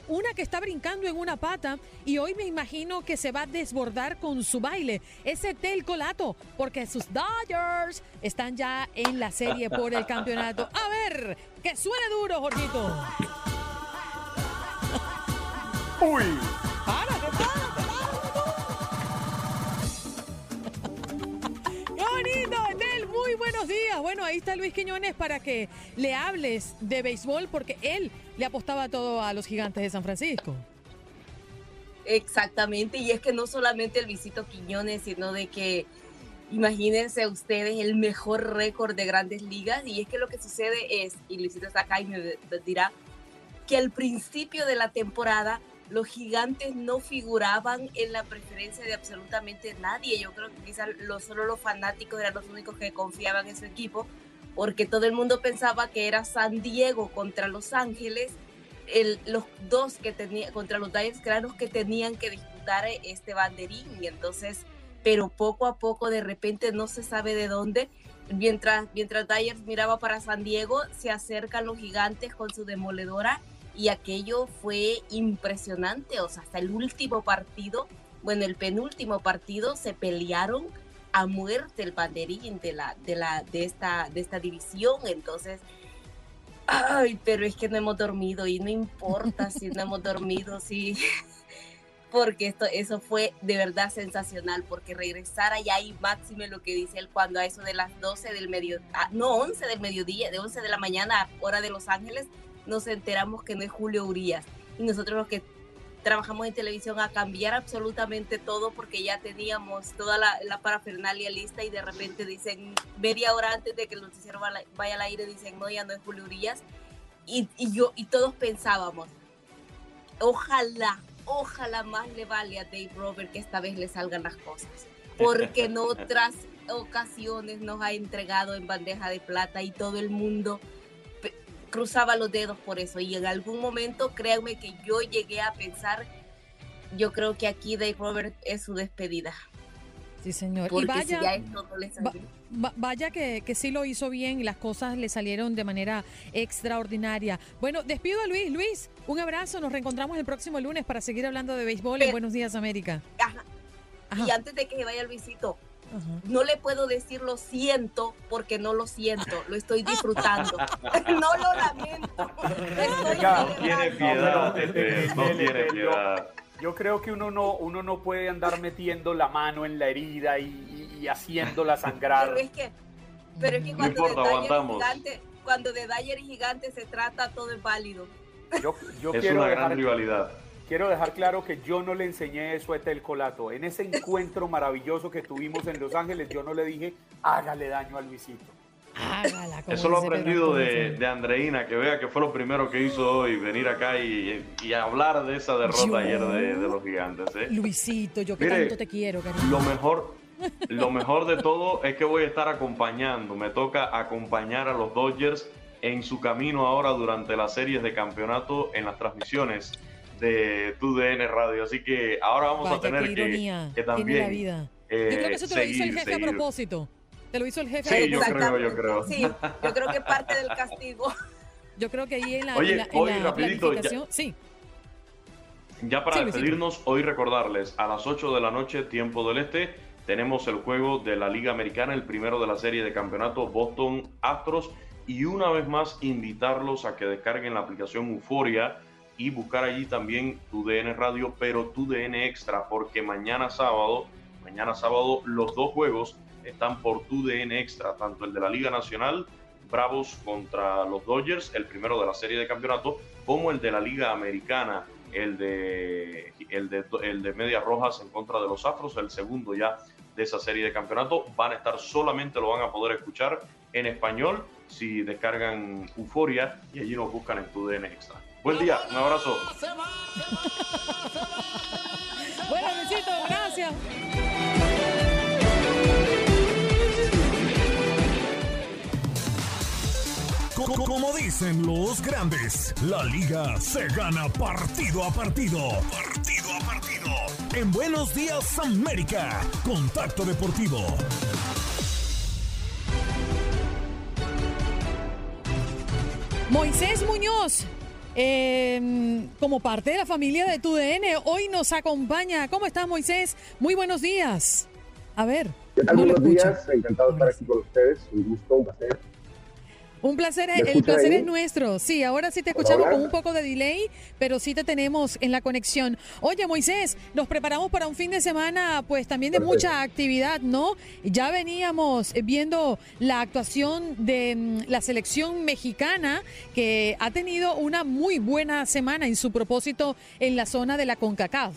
una que está brincando en una pata y hoy me imagino que se va a desbordar con su baile. Ese Tel Colato, porque sus Dodgers están ya en la serie por el campeonato. A ver, que suene duro, Jorgito. Uy. ¡Párate, párate, ¡Qué bonito! Muy buenos días. Bueno, ahí está Luis Quiñones para que le hables de béisbol porque él le apostaba todo a los gigantes de San Francisco. Exactamente, y es que no solamente el visito Quiñones, sino de que imagínense ustedes el mejor récord de grandes ligas, y es que lo que sucede es, y Luisito está acá y me dirá, que al principio de la temporada los gigantes no figuraban en la preferencia de absolutamente nadie. Yo creo que quizás solo los fanáticos eran los únicos que confiaban en su equipo, porque todo el mundo pensaba que era San Diego contra Los Ángeles, el, los dos que tenían contra los eran los que tenían que disputar este banderín. Y entonces, pero poco a poco, de repente, no se sabe de dónde. Mientras, mientras Dyers miraba para San Diego, se acercan los gigantes con su demoledora y aquello fue impresionante, o hasta el último partido, bueno, el penúltimo partido se pelearon a muerte el banderín de la de la de esta de esta división, entonces ay, pero es que no hemos dormido y no importa si no hemos dormido, si porque esto, eso fue de verdad sensacional, porque regresar allá y máxime lo que dice él cuando a eso de las 12 del mediodía, ah, no 11 del mediodía, de 11 de la mañana, hora de Los Ángeles, nos enteramos que no es Julio Urias. Y nosotros los que trabajamos en televisión a cambiar absolutamente todo porque ya teníamos toda la, la parafernalia lista y de repente dicen, media hora antes de que el noticiero vaya al aire, dicen, no, ya no es Julio Urias. Y, y yo, y todos pensábamos, ojalá ojalá más le vale a Dave Robert que esta vez le salgan las cosas, porque en otras ocasiones nos ha entregado en bandeja de plata y todo el mundo cruzaba los dedos por eso. Y en algún momento, créanme que yo llegué a pensar, yo creo que aquí Dave Robert es su despedida. Sí, señor. y vaya, vaya que, que, sí lo hizo bien y las cosas le salieron de manera extraordinaria. Bueno, despido a Luis. Luis, un abrazo. Nos reencontramos el próximo lunes para seguir hablando de béisbol en Buenos Días, América. Y antes de que vaya no le puedo decir lo siento porque no lo siento, lo estoy disfrutando. no lo lamento. no tiene piedad, no tiene piedad yo creo que uno no, uno no puede andar metiendo la mano en la herida y, y, haciéndola sangrar. Pero es que, pero es que cuando, de Dyer gigante, cuando de Dyer y Gigante se trata, todo es válido. Yo, yo es una gran rivalidad. Quiero dejar claro que yo no le enseñé eso a Etel Colato. En ese encuentro maravilloso que tuvimos en Los Ángeles, yo no le dije, hágale daño a Luisito. Eso lo he aprendido de, Andreina, que vea que fue lo primero que hizo hoy, venir acá y, hablar de esa derrota ayer de, los gigantes. ¿eh? Luisito, yo que tanto te quiero, cariño. Lo mejor, lo mejor de todo es que voy a estar acompañando, me toca acompañar a los Dodgers en su camino ahora durante las series de campeonato en las transmisiones de TUDN Radio. Así que ahora vamos a tener que, también... La vida. Eh, yo creo que eso te lo hizo el jefe a propósito lo hizo el jefe. Sí, yo creo, yo creo. Sí, yo creo que parte del castigo. Yo creo que ahí en la, Oye, hoy rapidito, ya, sí. Ya para despedirnos, hoy recordarles, a las 8 de la noche, tiempo del este, tenemos el juego de la Liga Americana, el primero de la serie de campeonato Boston Astros. Y una vez más, invitarlos a que descarguen la aplicación Euforia y buscar allí también tu DN Radio, pero tu DN Extra, porque mañana sábado, mañana sábado, los dos juegos están por tu DN Extra, tanto el de la Liga Nacional, Bravos contra los Dodgers, el primero de la serie de campeonato, como el de la Liga Americana, el de, el de, el de Medias Rojas en contra de los Astros, el segundo ya de esa serie de campeonato. Van a estar solamente, lo van a poder escuchar en español si descargan Euforia y allí nos buscan en tu DN Extra. Buen día, un abrazo. Bueno, besito, gracias. Como dicen los grandes, la liga se gana partido a partido. Partido a partido. En Buenos Días América, Contacto Deportivo. Moisés Muñoz, em, como parte de la familia de TUDN, hoy nos acompaña. ¿Cómo estás, Moisés? Muy buenos días. A ver. ¿Qué tal? buenos días. Encantado de estar aquí con ustedes. Un gusto, un placer. Un placer, el placer es nuestro. Sí, ahora sí te escuchamos con un poco de delay, pero sí te tenemos en la conexión. Oye, Moisés, nos preparamos para un fin de semana, pues también de mucha actividad, ¿no? Ya veníamos viendo la actuación de mm, la selección mexicana, que ha tenido una muy buena semana en su propósito en la zona de la CONCACAF.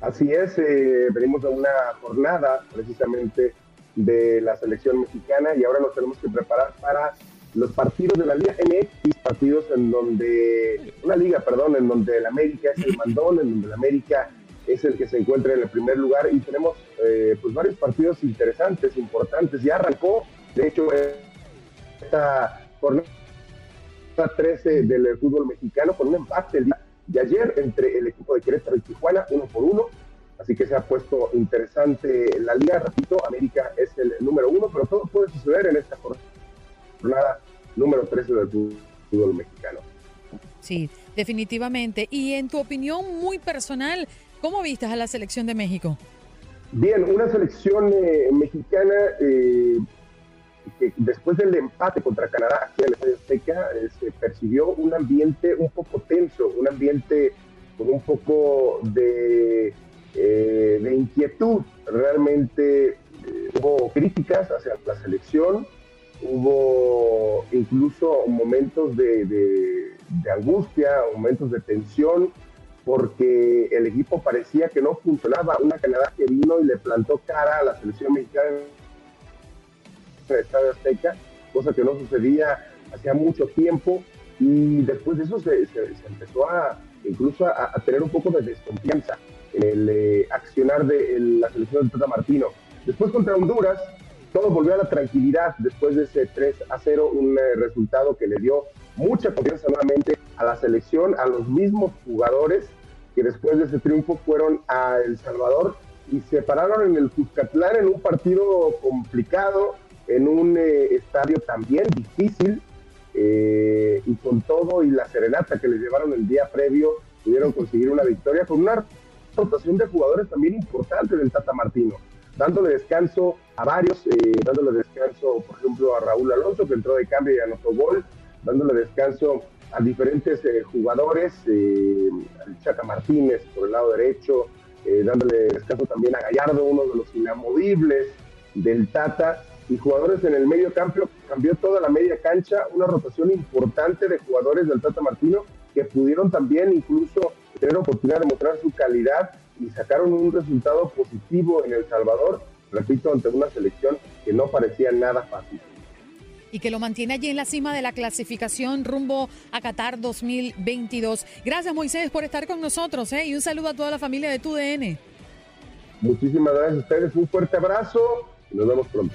Así es, eh, venimos a una jornada precisamente de la selección mexicana y ahora nos tenemos que preparar para los partidos de la Liga MX, partidos en donde, una liga, perdón, en donde el América es el mandón, en donde el América es el que se encuentra en el primer lugar y tenemos eh, pues varios partidos interesantes, importantes. Ya arrancó, de hecho, esta jornada 13 del fútbol mexicano con un empate el día de ayer entre el equipo de Querétaro y Tijuana, uno por uno. Así que se ha puesto interesante la liga. Repito, América es el número uno, pero todo puede suceder en esta jornada número 13 del fútbol mexicano. Sí, definitivamente. Y en tu opinión muy personal, ¿cómo viste a la selección de México? Bien, una selección eh, mexicana eh, que después del empate contra Canadá aquí en el Azteca eh, se percibió un ambiente un poco tenso, un ambiente con un poco de, eh, de inquietud. Realmente hubo críticas hacia la selección, hubo incluso momentos de, de, angustia, momentos de tensión, porque el equipo parecía que no funcionaba. Una Canadá que vino y le plantó cara a la selección mexicana en el Estadio Azteca, cosa que no sucedía hacía mucho tiempo. Y después de eso se, empezó a incluso a, tener un poco de desconfianza en el eh, accionar de la selección de Tata Martino. Después contra Honduras, todo volvió a la tranquilidad después de ese 3 a 0, un eh, resultado que le dio mucha confianza nuevamente a la selección, a los mismos jugadores que después de ese triunfo fueron a El Salvador y se pararon en el Cuscatlán en un partido complicado, en un eh, estadio también difícil, eh, y con todo y la serenata que les llevaron el día previo, pudieron conseguir una victoria con una rotación de jugadores también importante del Tata Martino, dándole descanso a varios, eh, dándole descanso, por ejemplo, a Raúl Alonso, que entró de cambio y anotó gol, dándole descanso a diferentes eh, jugadores, eh, al Chaca Martínez por el lado derecho, eh, dándole descanso también a Gallardo, uno de los inamovibles del Tata, y jugadores en el medio campo, cambió toda la media cancha, una rotación importante de jugadores del Tata Martino que pudieron también incluso tener oportunidad de mostrar su calidad y sacaron un resultado positivo en El Salvador, repito, ante una selección que no parecía nada fácil y que lo mantiene allí en la cima de la clasificación rumbo a Qatar 2022. Gracias Moisés por estar con nosotros ¿eh? y un saludo a toda la familia de TUDN. Muchísimas gracias a ustedes, un fuerte abrazo y nos vemos pronto.